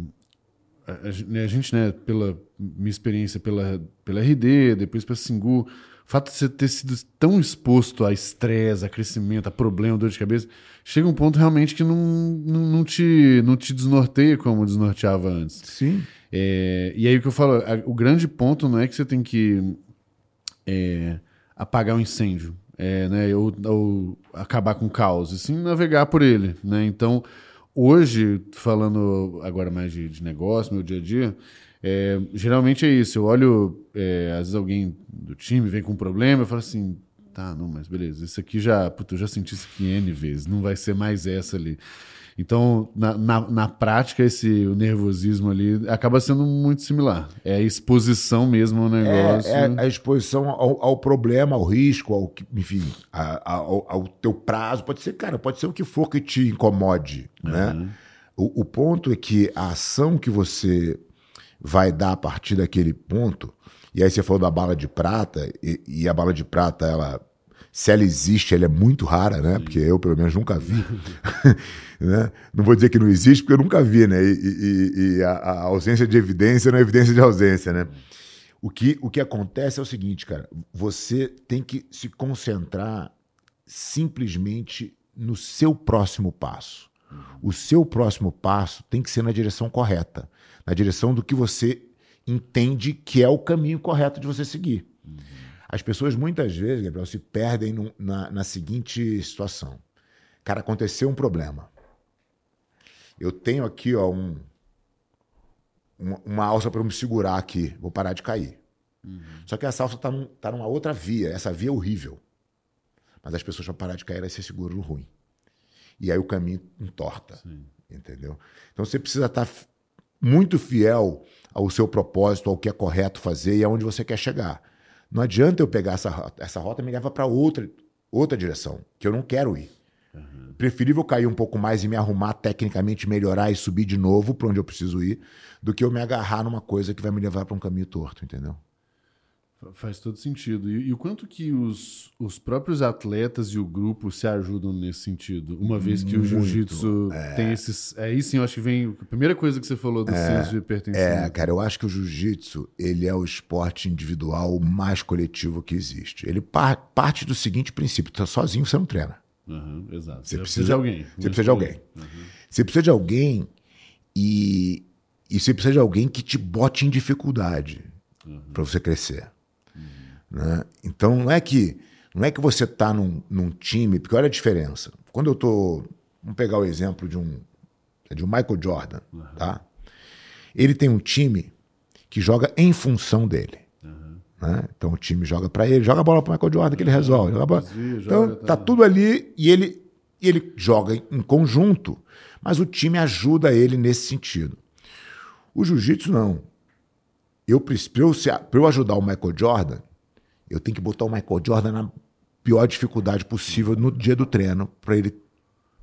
a, a, gente, né, pela minha experiência pela, pela RD, depois pela Singu, o fato de você ter sido tão exposto a estresse, a crescimento, a problema, dor de cabeça, chega um ponto realmente que não, não, não, te, não te desnorteia como desnorteava antes. Sim. É, e aí o que eu falo, a, o grande ponto não é que você tem que é, apagar o um incêndio, é, né, ou, ou, acabar com o caos, e sim navegar por ele. Né? Então, hoje, falando agora mais de, de negócio, meu dia a dia, é, geralmente é isso. Eu olho, é, às vezes alguém do time vem com um problema, eu falo assim, Tá, não, mas beleza. Isso aqui já, puta, eu já senti isso aqui N vezes, não vai ser mais essa ali. Então, na, na, na, prática, esse o nervosismo ali acaba sendo muito similar. É a exposição mesmo ao negócio. É, é a exposição ao, ao, problema, ao risco, ao enfim, a, ao, ao, teu prazo. Pode ser, cara, pode ser o que for que te incomode, uhum. né? O, o ponto é que a ação que você vai dar a partir daquele ponto e aí você falou da bala de prata, e, e, a bala de prata, ela, se ela existe, ela é muito rara, né? Porque eu, pelo menos, nunca vi. né? Não vou dizer que não existe, porque eu nunca vi, né? E, e, e a, a, ausência de evidência não é evidência de ausência, né? O que, o que acontece é o seguinte, cara, você tem que se concentrar simplesmente no seu próximo passo. O seu próximo passo tem que ser na direção correta, na direção do que você entende que é o caminho correto de você seguir. Uhum. As pessoas muitas vezes, Gabriel, se perdem no, na, na seguinte situação. Cara, aconteceu um problema. Eu tenho aqui ó, um, uma, uma alça para me segurar aqui. Vou parar de cair. Uhum. Só que essa alça está num, tá numa outra via. Essa via é horrível. Mas as pessoas vão parar de cair, elas se seguram no ruim. E aí o caminho entorta. Sim. Entendeu? Então você precisa estar tá muito fiel ao seu propósito, ao que é correto fazer e aonde você quer chegar. Não adianta eu pegar essa, essa rota e me levar para outra, outra direção, que eu não quero ir. Uhum. Preferível cair um pouco mais e me arrumar tecnicamente, melhorar e subir de novo para onde eu preciso ir, do que eu me agarrar numa coisa que vai me levar para um caminho torto, entendeu? Faz todo sentido. E, e, o quanto que os, os próprios atletas e o grupo se ajudam nesse sentido? Uma vez que Muito, o jiu-jitsu é. tem esses. É aí sim, eu acho que vem. A primeira coisa que você falou do é, senso de pertencimento. É, cara, eu acho que o jiu-jitsu ele é o esporte individual mais coletivo que existe. Ele par, parte do seguinte princípio: tá sozinho, você não treina. Uhum, exato. Você, precisa, de alguém. Você precisa de alguém. Uhum. Você precisa de alguém e, e você precisa de alguém que te bote em dificuldade uhum. para você crescer. Né? Então não é que não é que você está num, num, time, porque olha a diferença. Quando eu tô, vamos pegar o exemplo de um de um Michael Jordan, uhum. tá? ele tem um time que joga em função dele. Né? Então o time joga para ele, joga a bola para o Michael Jordan que ele resolve. Joga bola... Então tá tá. tudo ali e ele, e ele joga em conjunto, mas o time ajuda ele nesse sentido. O jiu-jitsu não. Eu, para eu ajudar o Michael Jordan, eu tenho que botar o Michael Jordan na pior dificuldade possível no dia do treino, para ele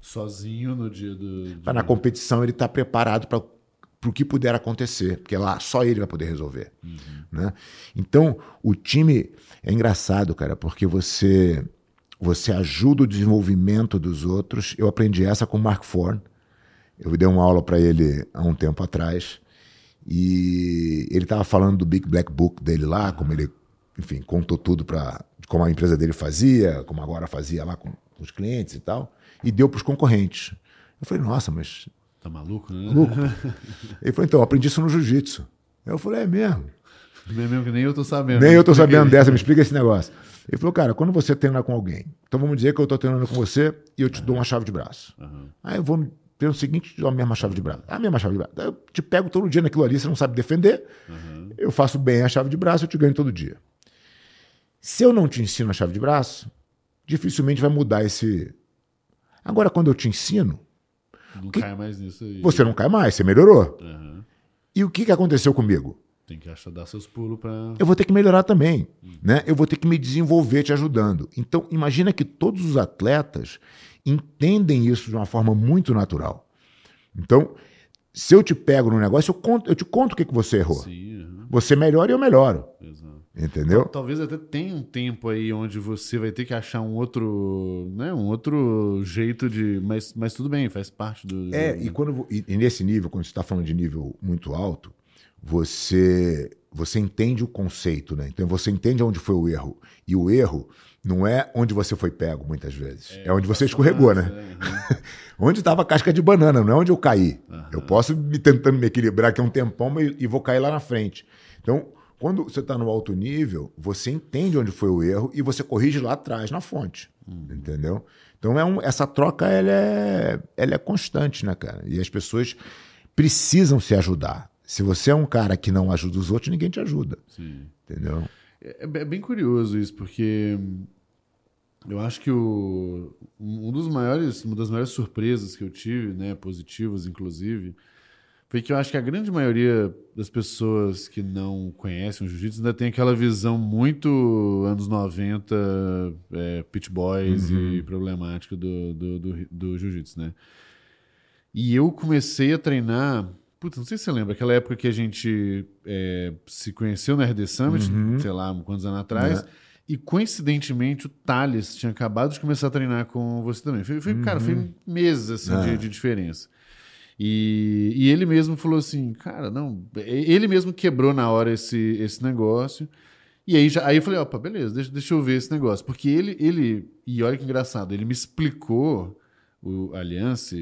Sozinho no dia do. Pra na competição ele estar preparado para o que puder acontecer, porque lá só ele vai poder resolver. Né? Então, o time é engraçado, cara, porque você você ajuda o desenvolvimento dos outros. Eu aprendi essa com o Mark Forn. Eu dei uma aula para ele há um tempo atrás. E ele estava falando do Big Black Book dele lá, como ele, enfim, contou tudo para como a empresa dele fazia, como agora fazia lá com, os clientes e tal, e deu para os concorrentes. Eu falei, nossa, mas Tá maluco, né? Louco. Ele falou, então, eu aprendi isso no jiu-jitsu. Eu falei, é mesmo. Nem mesmo que nem eu tô sabendo. Nem eu tô sabendo aí. dessa, me explica esse negócio. Ele falou, cara, quando você treina com alguém, então vamos dizer que eu tô treinando com você e eu te dou uma chave de braço. Aí eu vou ter o seguinte, te dou a mesma chave de braço. A mesma chave de braço. Eu te pego todo dia naquilo ali, você não sabe defender. Eu faço bem a chave de braço, eu te ganho todo dia. Se eu não te ensino a chave de braço, dificilmente vai mudar esse. Agora, quando eu te ensino, Não cai mais nisso aí. você não cai mais, você melhorou. Aham. E o que, que aconteceu comigo? Tem que achar dar seus pulos pra. eu vou ter que melhorar também, né? Eu vou ter que me desenvolver te ajudando. Então, imagina que todos os atletas entendem isso de uma forma muito natural. Então, se eu te pego no negócio, eu, conto, eu te conto o que, que você errou. Sim, aham. Você melhora e eu melhoro, Exato. Entendeu? Talvez até tenha um tempo aí onde você vai ter que achar um outro, né, um outro jeito de, mas, mas tudo bem, faz parte do. É, e, quando, e, e nesse nível, quando você está falando de nível muito alto, você você entende o conceito, né? Então você entende onde foi o erro. E o erro não é onde você foi pego, muitas vezes. É, onde você escorregou, né? onde estava a casca de banana, não é onde eu caí. Eu posso me tentando me equilibrar aqui um tempão e vou cair lá na frente. Então, quando você está no alto nível, você entende onde foi o erro e você corrige lá atrás, na fonte. Entendeu? Então, é um- essa troca ela é, ela é constante, né, cara? E as pessoas precisam se ajudar. Se você é um cara que não ajuda os outros, ninguém te ajuda. Sim. Entendeu? É, é bem curioso isso, porque eu acho que o, um dos maiores, uma das maiores surpresas que eu tive, né, positivas inclusive, foi que eu acho que a grande maioria das pessoas que não conhecem o jiu-jitsu ainda tem aquela visão muito anos 90, é, pit boys e problemática do, do, do, do jiu-jitsu, né? E eu comecei a treinar. Putz, não sei se você lembra, aquela época que a gente é, se conheceu na RD Summit, sei lá, quantos anos atrás. E coincidentemente o Thales tinha acabado de começar a treinar com você também. Foi, foi, Cara, foi meses assim, de, de diferença. E, e ele mesmo falou assim, cara, não. Ele mesmo quebrou na hora esse, esse negócio. E aí, já, aí eu falei, opa, beleza, deixa, deixa eu ver esse negócio. Porque ele, ele. E olha que engraçado, ele me explicou o Aliança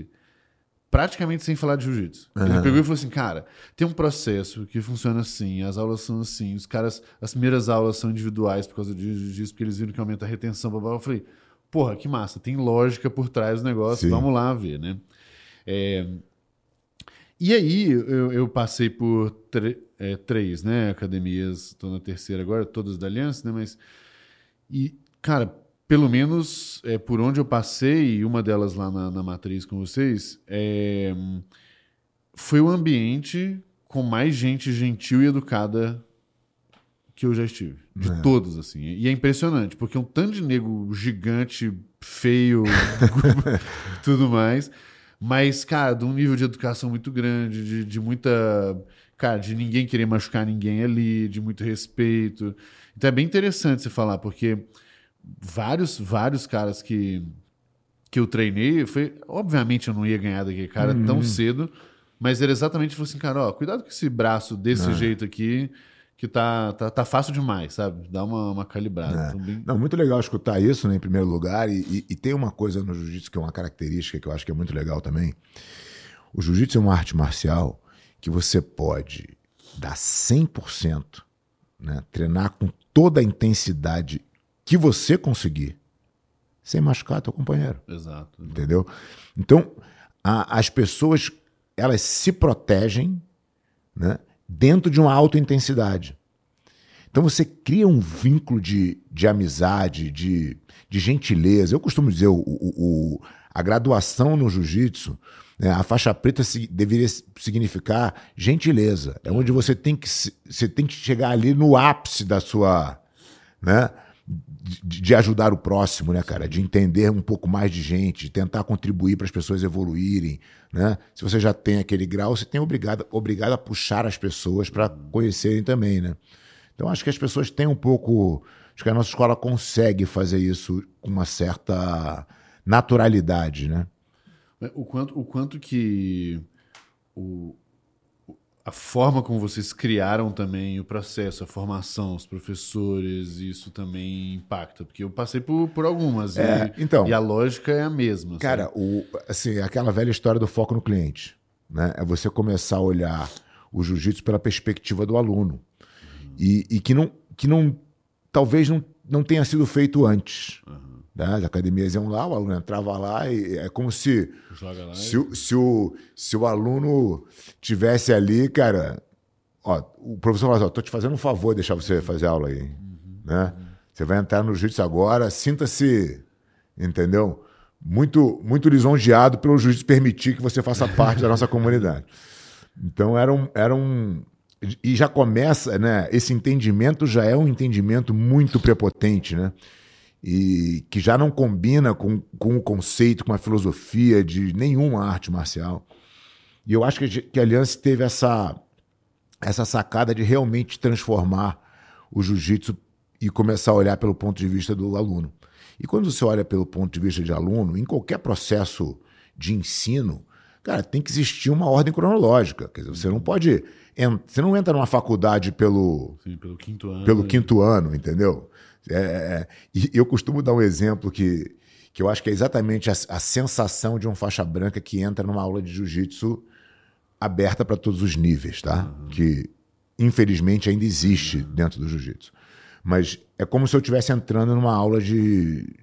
praticamente sem falar de jiu-jitsu. Ele pegou e falou assim, cara, tem um processo que funciona assim, as aulas são assim, os caras, as primeiras aulas são individuais por causa de jiu-jitsu, porque eles viram que aumenta a retenção, blá, blá. Eu falei, porra, que massa, tem lógica por trás do negócio, Sim. vamos lá ver, né? É, e aí eu, eu passei por é, três, né, academias, estou na terceira agora, todas da Aliança, né, mas... E, cara, pelo menos é, por onde eu passei, e uma delas lá na, na matriz com vocês, é, foi o ambiente com mais gente gentil e educada que eu já estive. De todos, assim. E é impressionante, porque um tanto de nego gigante, feio, tudo mais. Mas, cara, de um nível de educação muito grande, de, de muita. Cara, de ninguém querer machucar ninguém ali, de muito respeito. Então é bem interessante você falar, porque vários, vários caras que, que eu treinei, foi. Obviamente eu não ia ganhar daquele cara tão cedo, mas era exatamente falou assim, cara, ó, cuidado com esse braço desse jeito aqui, que tá, tá, tá fácil demais, sabe? Dá uma, uma calibrada. Então, bem- Não, muito legal escutar isso, né, em primeiro lugar. E, e- e tem uma coisa no jiu-jitsu que é uma característica que eu acho que é muito legal também. O jiu-jitsu é uma arte marcial que você pode dar 100%, né, treinar com toda a intensidade que você conseguir, sem machucar teu companheiro Exato. entendeu? Então, a- as pessoas elas se protegem né? Dentro de uma alta intensidade. Então você cria um vínculo de, de amizade, de, de gentileza. Eu costumo dizer, o, o, o a graduação no jiu-jitsu, né, a faixa preta se, deveria significar gentileza. É onde você tem que, você tem que chegar ali no ápice da sua. Né, de, de, ajudar o próximo, né, cara? De entender um pouco mais de gente, de tentar contribuir para as pessoas evoluírem, né? Se você já tem aquele grau, você tem obrigado, obrigado a puxar as pessoas para conhecerem também, né? Então acho que as pessoas têm um pouco, acho que a nossa escola consegue fazer isso com uma certa naturalidade, né? O quanto, o quanto que o, a forma como vocês criaram também o processo, a formação, os professores, isso também impacta. Porque eu passei por, por algumas é, e, então, e a lógica é a mesma. Cara, o, assim, aquela velha história do foco no cliente. Né? É você começar a olhar o jiu-jitsu pela perspectiva do aluno. Uhum. E, e, que, não, que não talvez não, não tenha sido feito antes. Uhum. Né? As academias iam lá, o aluno entrava lá e é como se se, e... se, o, se o aluno tivesse ali, cara, ó, o professor fala assim, tô te fazendo um favor de deixar você fazer aula aí, uhum, né? Uhum. Você vai entrar no jiu-jitsu agora, sinta-se, entendeu? Muito, muito lisonjeado pelo juiz permitir que você faça parte da nossa comunidade. Então era um, era um e já começa, né? Esse entendimento já é um entendimento muito prepotente, né? E que já não combina com, com o conceito, com a filosofia de nenhuma arte marcial. E eu acho que, que a Aliança teve essa, essa sacada de realmente transformar o jiu-jitsu e começar a olhar pelo ponto de vista do aluno. E quando você olha pelo ponto de vista de aluno, em qualquer processo de ensino, cara, tem que existir uma ordem cronológica. Quer dizer, você não pode. Você não entra numa faculdade pelo. Sim, pelo quinto ano. Pelo quinto ano, entendeu? É, é, é, e eu costumo dar um exemplo que, que eu acho que é exatamente a, a sensação de um faixa branca que entra numa aula de jiu-jitsu aberta para todos os níveis, tá? Uhum. Que infelizmente ainda existe uhum. dentro do jiu-jitsu. Mas é como se eu estivesse entrando numa aula de,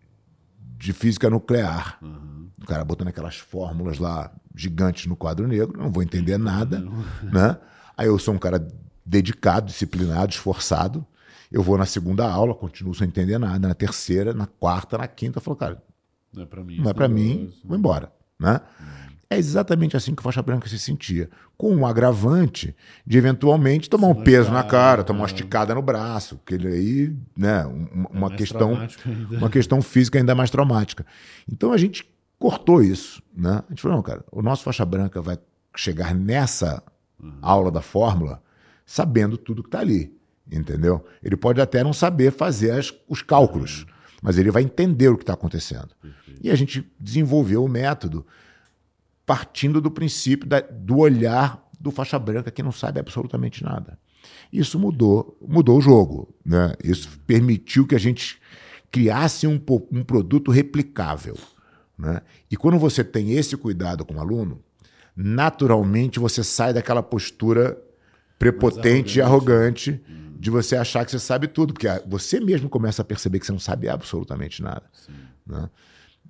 de física nuclear. Uhum. O cara botando aquelas fórmulas lá gigantes no quadro negro, não vou entender nada, né? Aí eu sou um cara dedicado, disciplinado, esforçado. Eu vou na segunda aula, continuo sem entender nada. Na terceira, na quarta, na quinta, eu falo, cara, não é para mim, não é para mim, vou embora, né? É exatamente assim que o faixa branca se sentia, com um agravante de eventualmente tomar um peso na cara, tomar uma esticada no braço, que ele aí, né, uma, é questão, uma questão física ainda mais traumática. Então a gente cortou isso, né? A gente falou, não, cara, o nosso faixa branca vai chegar nessa uhum. aula da fórmula sabendo tudo que está ali entendeu? Ele pode até não saber fazer as, os cálculos, mas ele vai entender o que está acontecendo. E a gente desenvolveu o método partindo do princípio da, do olhar do faixa branca que não sabe absolutamente nada. Isso mudou, mudou o jogo, né? Isso permitiu que a gente criasse um, um produto replicável, né? E quando você tem esse cuidado com o aluno, naturalmente você sai daquela postura prepotente arrogante. e arrogante de você achar que você sabe tudo, porque você mesmo começa a perceber que você não sabe absolutamente nada. Né?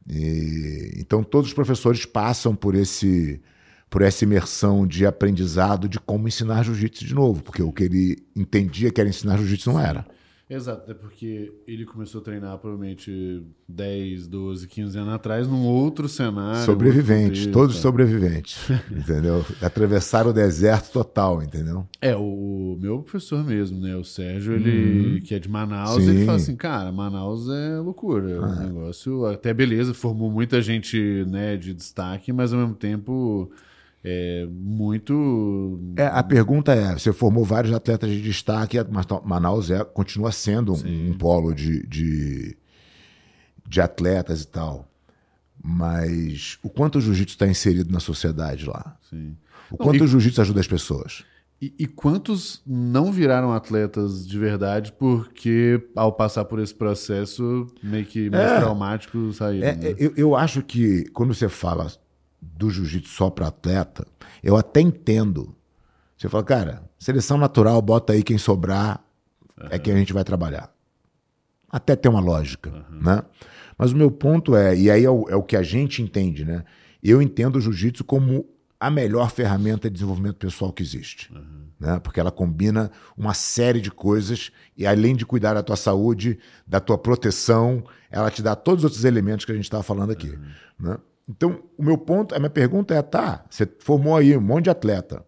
E, então todos os professores passam por esse por essa imersão de aprendizado de como ensinar jiu-jitsu de novo, porque o que ele entendia que era ensinar jiu-jitsu não era. Exato, é porque ele começou a treinar provavelmente 10, 12, 15 anos atrás num outro cenário. Sobreviventes, outro todos sobreviventes, entendeu? Atravessaram o deserto total, entendeu? É, o meu professor mesmo, né? O Sérgio, ele, hum. que é de Manaus, Sim. ele fala assim, cara, Manaus é loucura. Ah. O negócio, até beleza, formou muita gente né, de destaque, mas ao mesmo tempo é muito. É, a pergunta é: você formou vários atletas de destaque, mas Manaus é, continua sendo um, um, polo de, de, de, atletas e tal. Mas o quanto o jiu-jitsu está inserido na sociedade lá? Sim. O quanto não, e, o jiu-jitsu ajuda as pessoas? E, e, quantos não viraram atletas de verdade porque, ao passar por esse processo, meio que mais é, traumático saíram? É, né? eu, eu acho que quando você fala do jiu-jitsu só para atleta, eu até entendo. Você fala, cara, seleção natural, bota aí quem sobrar, uhum. é quem a gente vai trabalhar. Até tem uma lógica, uhum. né? Mas o meu ponto é, e aí é o, é o, que a gente entende, né? Eu entendo o jiu-jitsu como a melhor ferramenta de desenvolvimento pessoal que existe. Uhum. Né? Porque ela combina uma série de coisas e, além de cuidar da tua saúde, da tua proteção, ela te dá todos os outros elementos que a gente estava falando aqui. Né? Então, o meu ponto, a minha pergunta é: tá, você formou aí um monte de atleta,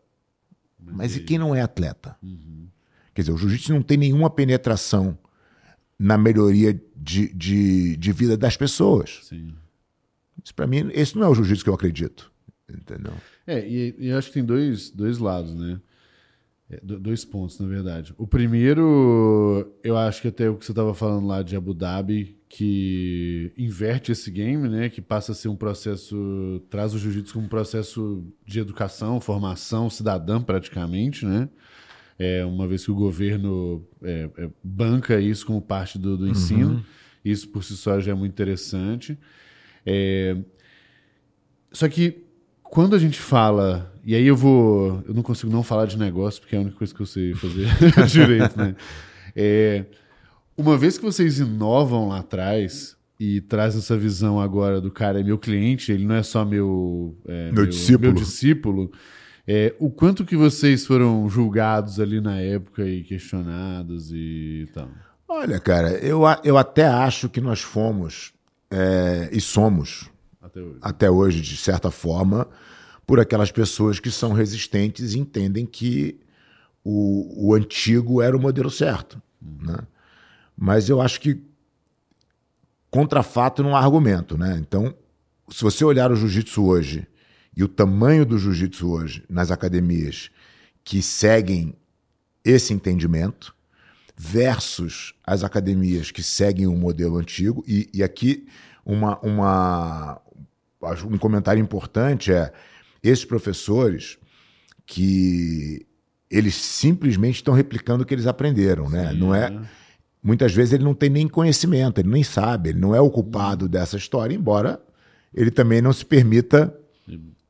mas e quem não é atleta? Uhum. Quer dizer, o jiu-jitsu não tem nenhuma penetração na melhoria de, de, de vida das pessoas. Sim. Isso para mim, esse não é o jiu-jitsu que eu acredito. Entendeu? É, e, e eu acho que tem dois, dois lados, né? É, dois pontos, na verdade. O primeiro, eu acho que até o que você estava falando lá de Abu Dhabi, que inverte esse game, né? Que passa a ser um processo, traz o jiu-jitsu como um processo de educação, formação cidadã, praticamente, né? É, uma vez que o governo é, é, banca isso como parte do, do ensino, uhum. isso por si só já é muito interessante. É, só que quando a gente fala, e aí eu vou, eu não consigo não falar de negócio porque é a única coisa que eu sei fazer direito, né? É, uma vez que vocês inovam lá atrás e traz essa visão agora do cara é meu cliente, ele não é só meu é, meu, meu, discípulo, meu discípulo é, o quanto que vocês foram julgados ali na época e questionados e tal? Olha, cara, eu, eu até acho que nós fomos é, e somos até hoje. até hoje, de certa forma, por aquelas pessoas que são resistentes e entendem que o, o antigo era o modelo certo. Né? Mas eu acho que contra fato não há argumento. Né? Então, se você olhar o jiu-jitsu hoje e o tamanho do jiu-jitsu hoje nas academias que seguem esse entendimento versus as academias que seguem o modelo antigo, e, e aqui uma, uma, um comentário importante é esses professores que eles simplesmente estão replicando o que eles aprenderam, né? Sim, não é, é, muitas vezes ele não tem nem conhecimento, ele nem sabe, ele não é o culpado dessa história, embora ele também não se permita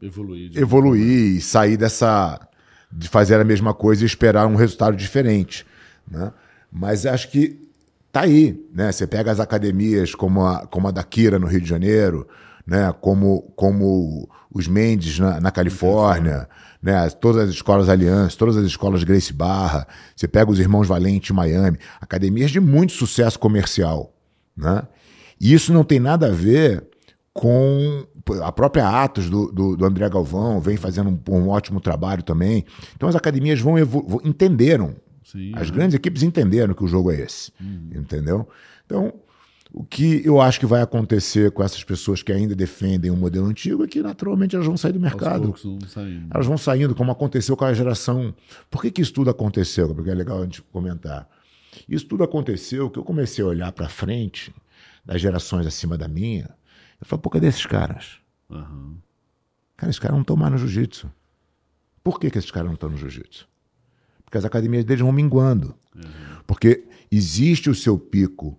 evoluir, evoluir e sair dessa de fazer a mesma coisa e esperar um resultado diferente, né? Mas acho que tá aí, né? Você pega as academias como a, como a da Kira no Rio de Janeiro, né? Como, como os Mendes na, na Califórnia, né? Todas as escolas Aliança, todas as escolas Grace Barra, você pega os Irmãos Valente Miami, academias de muito sucesso comercial, né? E isso não tem nada a ver com a própria Atos do, do, do André Galvão vem fazendo um, um, ótimo trabalho também. Então as academias vão entenderam. Sim, as grandes equipes entenderam que o jogo é esse. Uhum. Entendeu? Então, o que eu acho que vai acontecer com essas pessoas que ainda defendem o modelo antigo é que naturalmente elas vão sair do mercado. Vão elas vão saindo, como aconteceu com a geração. Por que, que isso tudo aconteceu? Porque é legal a gente comentar. Isso tudo aconteceu que eu comecei a olhar para frente das gerações acima da minha eu falo, pô, cadê esses caras? Uhum. Cara, esses caras não estão mais no jiu-jitsu. Por que, que esses caras não estão no jiu-jitsu? Porque as academias deles vão minguando. Uhum. Porque existe o seu pico.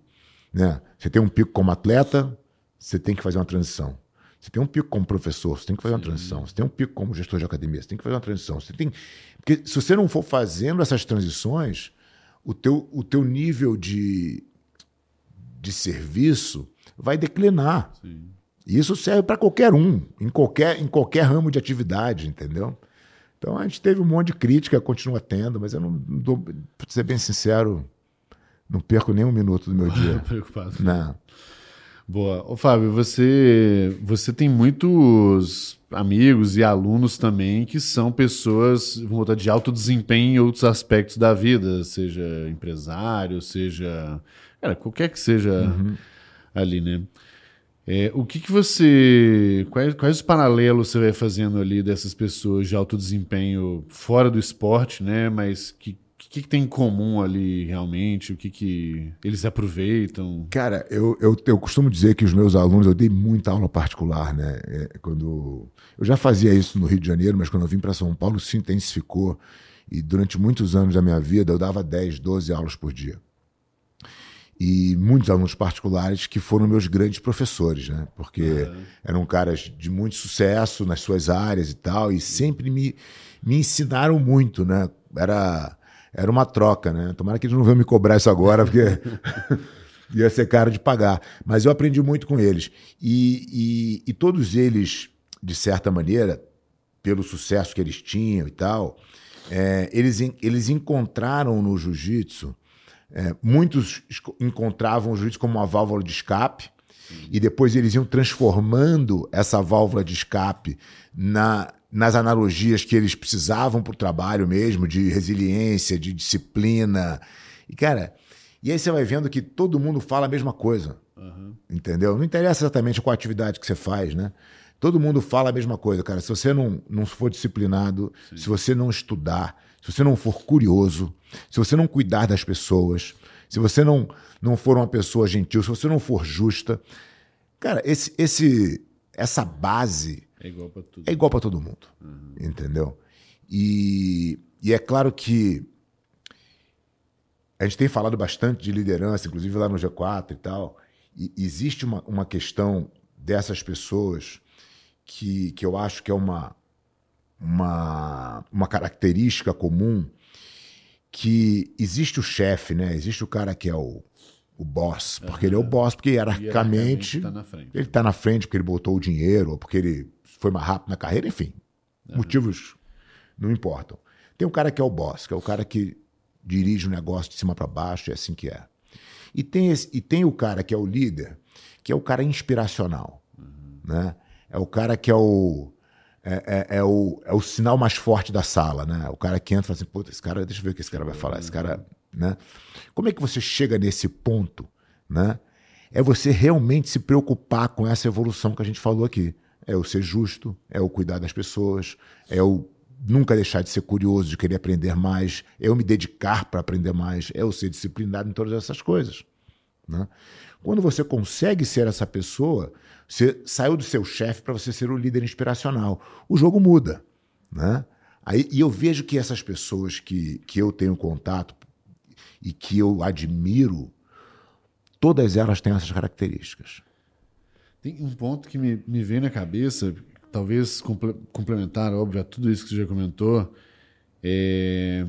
Né? Você tem um pico como atleta, você tem que fazer uma transição. Você tem um pico como professor, você tem que fazer uma transição. Você tem um pico como gestor de academia, você tem que fazer uma transição. Você tem... Porque se você não for fazendo essas transições, o teu, o teu nível de, de serviço vai declinar. Sim. E isso serve para qualquer um, em qualquer, em qualquer ramo de atividade, entendeu? Então a gente teve um monte de crítica, continua tendo, mas eu não, dou, para ser bem sincero, não perco nem um minuto do meu dia. Preocupado. Não. Boa. Ô, Fábio, você, você tem muitos amigos e alunos também que são pessoas vamos botar, de alto desempenho em outros aspectos da vida, seja empresário, seja. Cara, qualquer que seja. Uhum ali, né? É, o que, que você. Quais, quais os paralelos você vai fazendo ali dessas pessoas de alto desempenho fora do esporte, né? Mas que, que, que tem em comum ali realmente? O que, que eles aproveitam? Cara, eu, eu, eu costumo dizer que os meus alunos, eu dei muita aula particular, né? É, quando Eu já fazia isso no Rio de Janeiro, mas quando eu vim para São Paulo, se intensificou. E durante muitos anos da minha vida, eu dava 10, 12 aulas por dia e muitos alunos particulares que foram meus grandes professores, né? Porque uhum. eram caras de muito sucesso nas suas áreas e tal, e sempre me, me ensinaram muito, né? Era, era uma troca, né? Tomara que eles não venham me cobrar isso agora, porque ia ser caro de pagar. Mas eu aprendi muito com eles. E, e, e todos eles, de certa maneira, pelo sucesso que eles tinham e tal, é, eles, eles encontraram no jiu-jitsu, é, muitos encontravam o jiu-jitsu como uma válvula de escape, e depois eles iam transformando essa válvula de escape na, nas analogias que eles precisavam para o trabalho mesmo, de resiliência, de disciplina. E, cara, e aí você vai vendo que todo mundo fala a mesma coisa. Uhum. Entendeu? Não interessa exatamente qual atividade que você faz, né? Todo mundo fala a mesma coisa, cara. Se você não, não for disciplinado, Sim. se você não estudar, se você não for curioso, se você não cuidar das pessoas, se você não, não for uma pessoa gentil, se você não for justa, cara, esse, esse, essa base é igual para tudo. É igual para todo mundo, uhum. entendeu? E, e é claro que a gente tem falado bastante de liderança, inclusive lá no G4 e tal. E existe uma, uma questão dessas pessoas que, que eu acho que é uma, uma, uma característica comum que existe o chefe, né? Existe o cara que é o, o boss, porque uhum. ele é o boss, porque hierarquicamente, tá ele está na frente porque ele botou o dinheiro, ou porque ele foi mais rápido na carreira, enfim. Uhum. Motivos não importam. Tem um cara que é o boss, que é o cara que dirige o negócio de cima para baixo, é assim que é. E tem, esse, e tem o cara que é o líder, que é o cara inspiracional. Uhum. Né? É o cara que é o, é, é, é, o, é o sinal mais forte da sala, né? O cara que entra e fala assim, puta, esse cara, deixa eu ver o que esse cara vai falar. Esse cara, né? Como é que você chega nesse ponto, né? É você realmente se preocupar com essa evolução que a gente falou aqui. É o ser justo, é o cuidar das pessoas, é o nunca deixar de ser curioso, de querer aprender mais, é eu me dedicar para aprender mais, é eu ser disciplinado em todas essas coisas. Né? Quando você consegue ser essa pessoa, você saiu do seu chefe para você ser o líder inspiracional. O jogo muda. Né? Aí, e eu vejo que essas pessoas que, que eu tenho contato e que eu admiro, todas elas têm essas características. Tem um ponto que me, me vem na cabeça, talvez complementar, óbvio, a tudo isso que você já comentou, é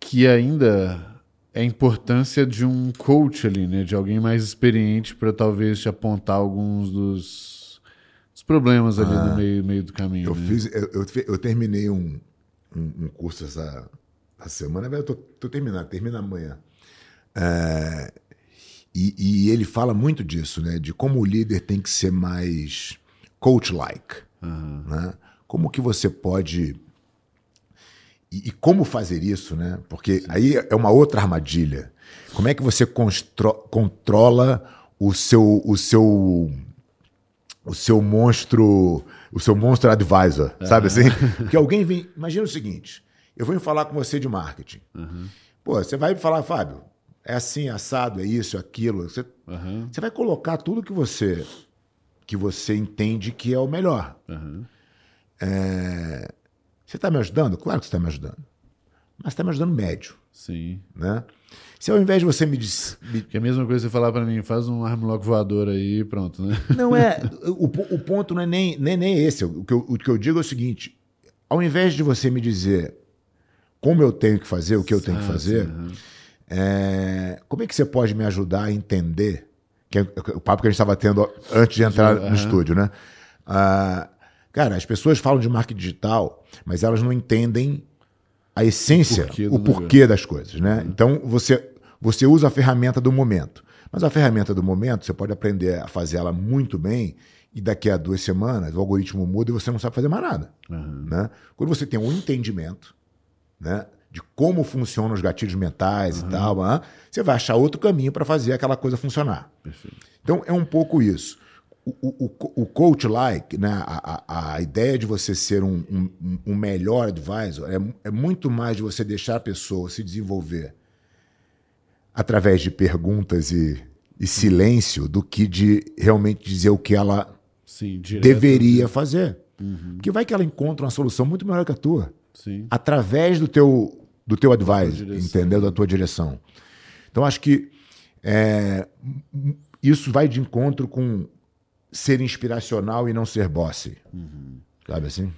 que ainda é a importância de um coach ali, né? De alguém mais experiente para talvez te apontar alguns dos, dos problemas ali ah, no meio, meio do caminho. Eu né? fiz, eu, eu, eu, terminei um, um, um, curso essa, essa semana, eu tô, tô terminando, termina amanhã. É, e, e, ele fala muito disso, né? De como o líder tem que ser mais coach-like. Uhum. Né? Como que você pode. E, e, como fazer isso, né? Porque Sim. aí é uma outra armadilha. Como é que você controla o seu, o seu, o seu monstro, o seu monstro advisor, uhum. sabe assim? Que alguém vem. Imagina o seguinte: eu venho falar com você de marketing. Uhum. Pô, você vai falar, Fábio, é assim, assado, é isso, é aquilo. Você, uhum. você vai colocar tudo que você que você entende que é o melhor. Uhum. É... Você está me ajudando? Claro que você está me ajudando. Mas está me ajudando médio. Sim. Né? Se ao invés de você me dizer. Que é a mesma coisa que você falar para mim, faz um armlock voador aí e pronto, né? Não é. O, o ponto não é nem, nem, nem esse. O que, eu, o que eu digo é o seguinte: ao invés de você me dizer como eu tenho que fazer, o que eu tenho que fazer, uhum. É, como é que você pode me ajudar a entender que é o papo que a gente estava tendo antes de entrar uhum. no estúdio, né? Ah, cara, as pessoas falam de marketing digital, mas elas não entendem a essência, o porquê, o porquê das coisas, né? Uhum. Então você você usa a ferramenta do momento, mas a ferramenta do momento você pode aprender a fazer ela muito bem e daqui a duas semanas o algoritmo muda e você não sabe fazer mais nada, uhum. né? Quando você tem um entendimento, né? De como funcionam os gatilhos mentais uhum. e tal, hein? você vai achar outro caminho para fazer aquela coisa funcionar. Perfeito. Então é um pouco isso. O, o, o coach-like, né? A, a, a, ideia de você ser um, um, um melhor advisor é, é muito mais de você deixar a pessoa se desenvolver através de perguntas e, e silêncio do que de realmente dizer o que ela Sim, deveria fazer. Uhum. Porque vai que ela encontra uma solução muito melhor que a tua. Sim. Através do teu, do teu advice, entendeu? Da tua direção. Então, acho que é, isso vai de encontro com ser inspiracional e não ser boss. Uhum. Sabe assim?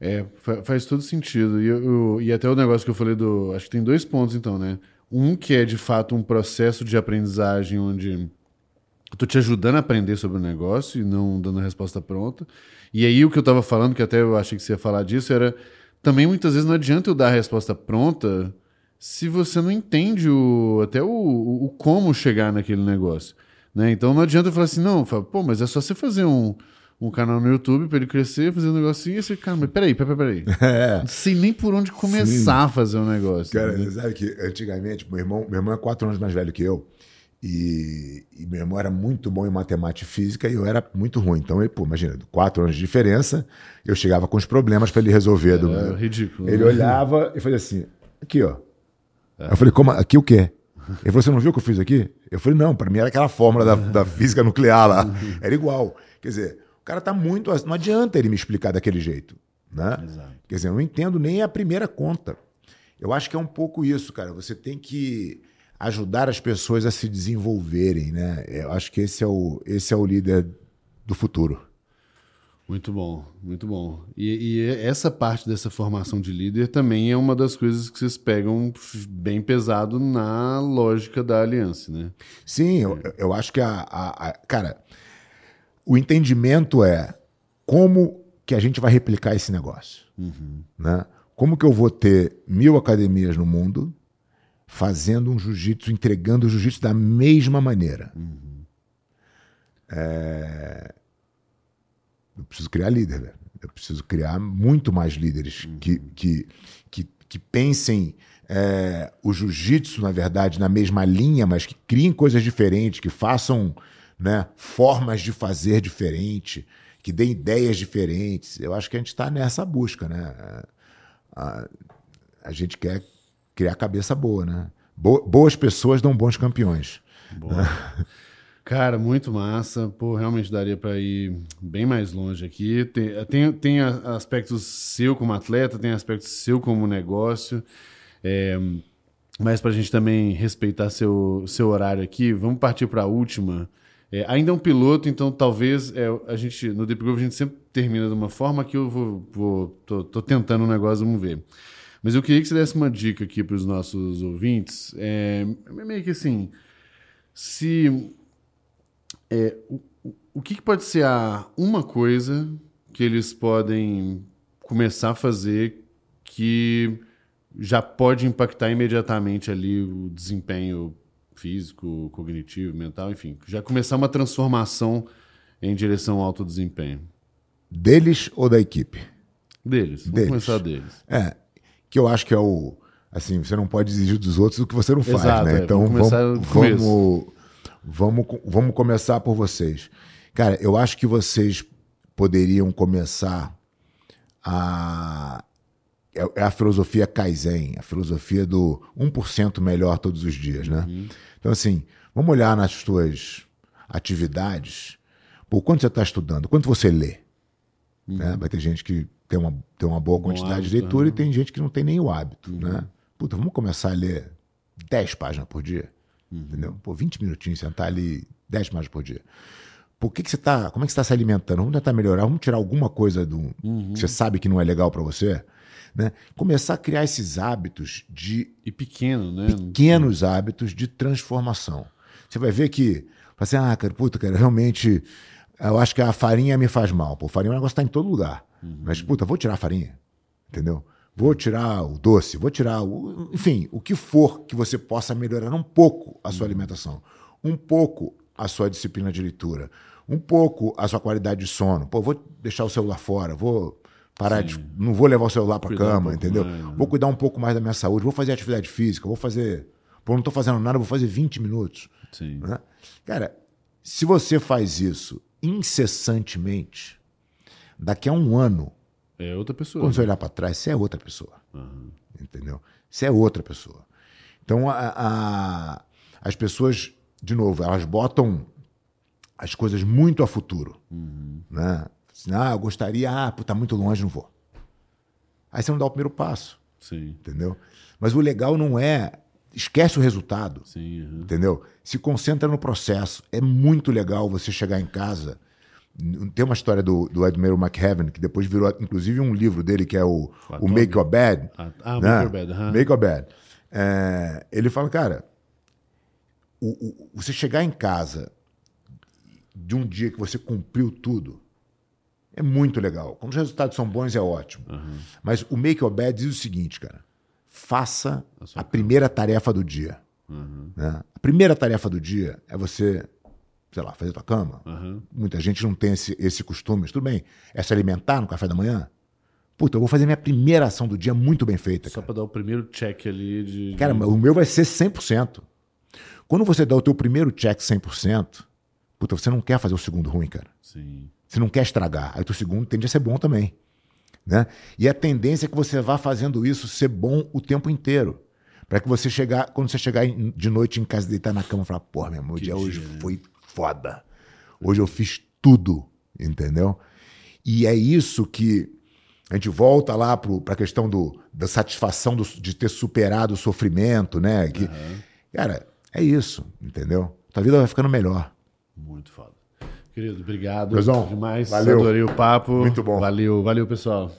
É, faz todo sentido. E, eu, e até o negócio que eu falei do. Acho que tem dois pontos, então, né? Um que é de fato um processo de aprendizagem onde eu tô te ajudando a aprender sobre o negócio e não dando a resposta pronta. E aí o que eu tava falando, que até eu achei que você ia falar disso, era também muitas vezes não adianta eu dar a resposta pronta se você não entende o, até o, o, como chegar naquele negócio. Né? Então não adianta eu falar assim, não, falo, pô, mas é só você fazer um, um canal no YouTube para ele crescer, fazer um negocinho, e você, cara, mas peraí, peraí, peraí. É. Não sei nem por onde começar a fazer um negócio. Cara, né? sabe que antigamente, meu irmão, meu irmão é quatro anos mais velho que eu. E, e meu irmão era muito bom em matemática e física e eu era muito ruim. Então, ele, pô, imagina, quatro anos de diferença, eu chegava com os problemas para ele resolver. do- É ridículo. Ele olhava e fazia assim: aqui, ó. Eu falei, como? Aqui o quê? Ele falou: você não viu o que eu fiz aqui? Eu falei, não, para mim era aquela fórmula da, da física nuclear lá. Era igual. Quer dizer, o cara tá muito. Não adianta ele me explicar daquele jeito. Né? Exato. Quer dizer, eu não entendo nem a primeira conta. Eu acho que é um pouco isso, cara. Você tem que ajudar as pessoas a se desenvolverem, né? Eu acho que esse é o, esse é o líder do futuro. Muito bom, muito bom. E, e essa parte dessa formação de líder também é uma das coisas que vocês pegam bem pesado na lógica da aliança, né? Sim, eu, eu acho que a, a- a- Cara, o entendimento é como que a gente vai replicar esse negócio. Né? Como que eu vou ter mil academias no mundo fazendo um jiu-jitsu, entregando o jiu-jitsu da mesma maneira? É, Eu preciso criar líder, velho. Eu preciso criar muito mais líderes que, que, que, que pensem é, o jiu-jitsu, na verdade, na mesma linha, mas que criem coisas diferentes, que façam né, formas de fazer diferente, que deem ideias diferentes. Eu acho que a gente está nessa busca, né? A, a gente quer criar cabeça boa, né? Bo- boas pessoas dão bons campeões. Boa. Cara, muito massa. Pô, realmente daria para ir bem mais longe aqui. Tem, tem, tem aspectos seu como atleta, tem aspectos seu como negócio. É, mas para a gente também respeitar seu, seu horário aqui, vamos partir para a última. É, ainda é um piloto, então talvez é, a gente no Deep Groove a gente sempre termina de uma forma que eu vou, vou tô, tô tentando um negócio, vamos ver. Mas eu queria que você desse uma dica aqui para os nossos ouvintes. É, meio que assim, se é, o, o- que, que pode ser a uma coisa que eles podem começar a fazer que já pode impactar imediatamente ali o desempenho físico, cognitivo, mental, enfim, já começar uma transformação em direção ao alto desempenho Deles ou da equipe? deles. Vamos Deles. começar deles. É, que eu acho que é o. Assim, você não pode exigir dos outros o que você não faz, Exato, né? é, Então vamos vamos, vamos, vamos, vamos começar por vocês. Cara, eu acho que vocês poderiam começar a. É é a filosofia Kaizen, a filosofia do 1% melhor todos os dias, né? Então, assim, vamos olhar nas suas atividades. Pô, quanto você está estudando? Quanto você lê? né? Vai ter gente que tem uma, tem uma boa quantidade de hábito, leitura e tem gente que não tem nem o hábito, né? Puta, vamos começar a ler 10 páginas por dia? Entendeu? Pô, 20 minutinhos, sentar ali 10 páginas por dia. Por que, que você tá. Como é que você está se alimentando? Vamos tentar melhorar, vamos tirar alguma coisa do que você sabe que não é legal para você. Né? Começar a criar esses hábitos de E pequeno, né? pequenos hábitos de transformação. Você vai ver que, assim, ah, cara, puta, cara, realmente, eu acho que a farinha me faz mal. Pô, farinha é um negócio que tá em todo lugar. Mas, puta, vou tirar a farinha, entendeu? Vou tirar o doce, vou tirar o. Enfim, o que for que você possa melhorar um pouco a sua alimentação, um pouco a sua disciplina de leitura, um pouco a sua qualidade de sono. Pô, vou deixar o celular fora, vou parar de. Não vou levar o celular para um cama, pouco entendeu? mais, né? Vou cuidar um pouco mais da minha saúde, vou fazer atividade física, vou fazer. Pô, não tô fazendo nada, vou fazer 20 minutos. Sim. né? Cara, se você faz isso incessantemente, daqui a um ano, É outra pessoa. quando você olhar para trás, você é outra pessoa. Entendeu? Você é outra pessoa. Então, a- a- as pessoas, de novo, elas botam as coisas muito a futuro. Né? Assim, ah, eu gostaria, ah, pô, tá muito longe, não vou. Aí você não dá o primeiro passo, Sim, entendeu? Mas o legal não é. Esquece o resultado. sim. aham. Entendeu? Se concentra no processo. É muito legal você chegar em casa. Tem uma história do, do Admiral McHeaven, que depois virou, inclusive, um livro dele, que é o, o Atomic. Make or Bad. Ah, ah, né? Make or Bad, aham. Make or Bad. É, ele fala, cara, o- o- você chegar em casa de um dia que você cumpriu tudo, é muito legal. Quando os resultados são bons, é ótimo. Mas o Make or Bad diz o seguinte, cara. Faça a primeira tarefa do dia. né? A primeira tarefa do dia é você, sei lá, fazer tua cama. Muita gente não tem esse, esse costume. Tudo bem. É se alimentar no café da manhã? Puta, eu vou fazer minha primeira ação do dia muito bem feita. Só pra dar o primeiro check ali de. cara o meu vai ser 100%. Quando você dá o teu primeiro check 100%, puta, você não quer fazer o segundo ruim, cara. Sim. Você não quer estragar. Aí o teu segundo tende a ser bom também. Né? E a tendência é que você vá fazendo isso ser bom o tempo inteiro. Para que você chegar, quando você chegar de noite em casa, deitar na cama e falar, porra, meu, meu dia, hoje né?" foi foda. Hoje eu fiz tudo, entendeu? E é isso que a gente volta lá para a questão do, da satisfação do- de ter superado o sofrimento, né? Que, Cara, é isso, entendeu? Tua vida vai ficando melhor. Muito foda. Querido, obrigado. Leozão, demais. valeu. Adorei o papo. Muito bom. Valeu, valeu, pessoal.